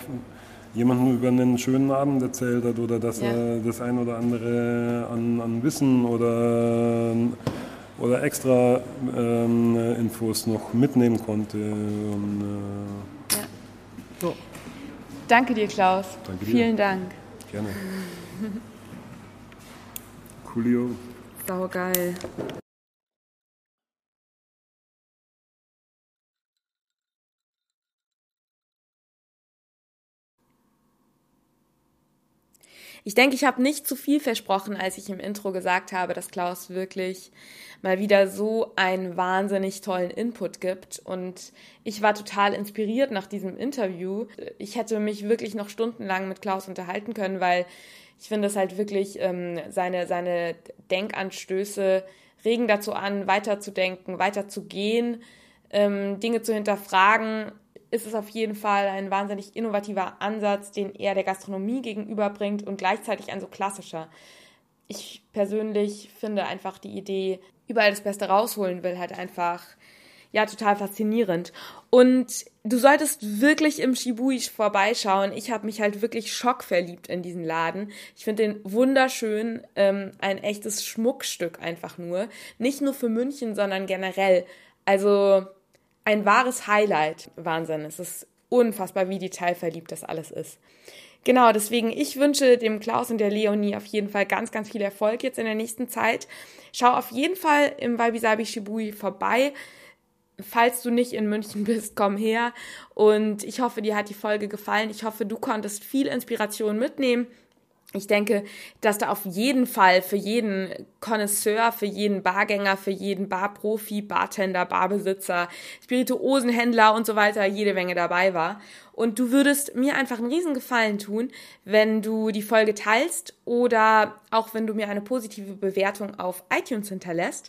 Speaker 2: jemandem über einen schönen Abend erzählt hat oder dass ja. er das ein oder andere an, an Wissen oder, oder extra ähm, Infos noch mitnehmen konnte. Und,
Speaker 1: äh, ja. so. Danke dir, Klaus. Danke dir. Vielen Dank.
Speaker 2: Gerne. Coolio.
Speaker 1: Saugeil. Ich denke, ich habe nicht zu viel versprochen, als ich im Intro gesagt habe, dass Klaus wirklich mal wieder so einen wahnsinnig tollen Input gibt. Und ich war total inspiriert nach diesem Interview. Ich hätte mich wirklich noch stundenlang mit Klaus unterhalten können, weil ich finde es halt wirklich, ähm, seine, seine Denkanstöße regen dazu an, weiterzudenken, weiterzugehen, ähm, Dinge zu hinterfragen ist es auf jeden Fall ein wahnsinnig innovativer Ansatz, den er der Gastronomie gegenüberbringt und gleichzeitig ein so klassischer. Ich persönlich finde einfach die Idee, überall das Beste rausholen will, halt einfach ja total faszinierend. Und du solltest wirklich im Shibui vorbeischauen. Ich habe mich halt wirklich schockverliebt in diesen Laden. Ich finde den wunderschön, ähm, ein echtes Schmuckstück einfach nur. Nicht nur für München, sondern generell. Also ein wahres Highlight. Wahnsinn. Es ist unfassbar, wie detailverliebt das alles ist. Genau, deswegen, ich wünsche dem Klaus und der Leonie auf jeden Fall ganz, ganz viel Erfolg jetzt in der nächsten Zeit. Schau auf jeden Fall im Wabi Shibui vorbei. Falls du nicht in München bist, komm her. Und ich hoffe, dir hat die Folge gefallen. Ich hoffe, du konntest viel Inspiration mitnehmen ich denke, dass da auf jeden Fall für jeden Connoisseur, für jeden Bargänger, für jeden Barprofi, Bartender, Barbesitzer, Spirituosenhändler und so weiter jede Menge dabei war. Und du würdest mir einfach einen Riesengefallen tun, wenn du die Folge teilst oder auch wenn du mir eine positive Bewertung auf iTunes hinterlässt.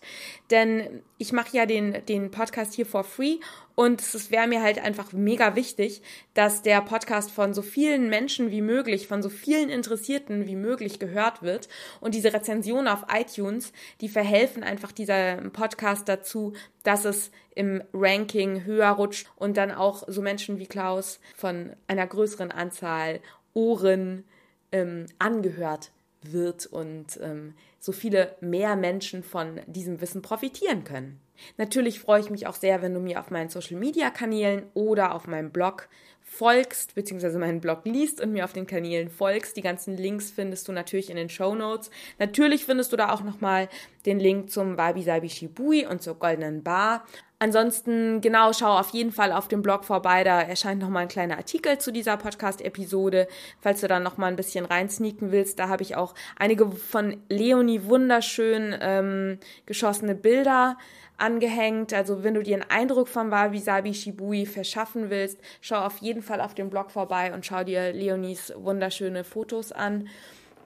Speaker 1: Denn ich mache ja den, den Podcast hier for free und es wäre mir halt einfach mega wichtig, dass der Podcast von so vielen Menschen wie möglich, von so vielen Interessierten wie möglich gehört wird. Und diese Rezensionen auf iTunes, die verhelfen einfach dieser Podcast dazu, dass es im Ranking höher rutscht und dann auch so Menschen wie Klaus von einer größeren Anzahl Ohren ähm, angehört wird und ähm, so viele mehr Menschen von diesem Wissen profitieren können. Natürlich freue ich mich auch sehr, wenn du mir auf meinen Social-Media-Kanälen oder auf meinem Blog folgst, beziehungsweise meinen Blog liest und mir auf den Kanälen folgst. Die ganzen Links findest du natürlich in den Show Notes. Natürlich findest du da auch nochmal den Link zum Wabi Sabi Shibui und zur Goldenen Bar. Ansonsten, genau, schau auf jeden Fall auf dem Blog vorbei. Da erscheint nochmal ein kleiner Artikel zu dieser Podcast-Episode. Falls du dann nochmal ein bisschen reinsneaken willst, da habe ich auch einige von Leonie wunderschön ähm, geschossene Bilder angehängt. Also wenn du dir einen Eindruck von Wabi Sabi Shibui verschaffen willst, schau auf jeden Fall auf dem Blog vorbei und schau dir Leonies wunderschöne Fotos an.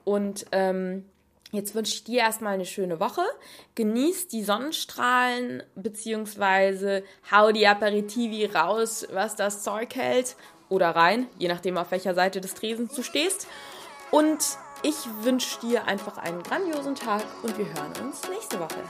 Speaker 1: Und ähm, jetzt wünsche ich dir erstmal eine schöne Woche. Genieß die Sonnenstrahlen, beziehungsweise hau die Aperitivi raus, was das Zeug hält. Oder rein, je nachdem auf welcher Seite des Tresens du stehst. Und ich wünsche dir einfach einen grandiosen Tag und wir hören uns nächste Woche.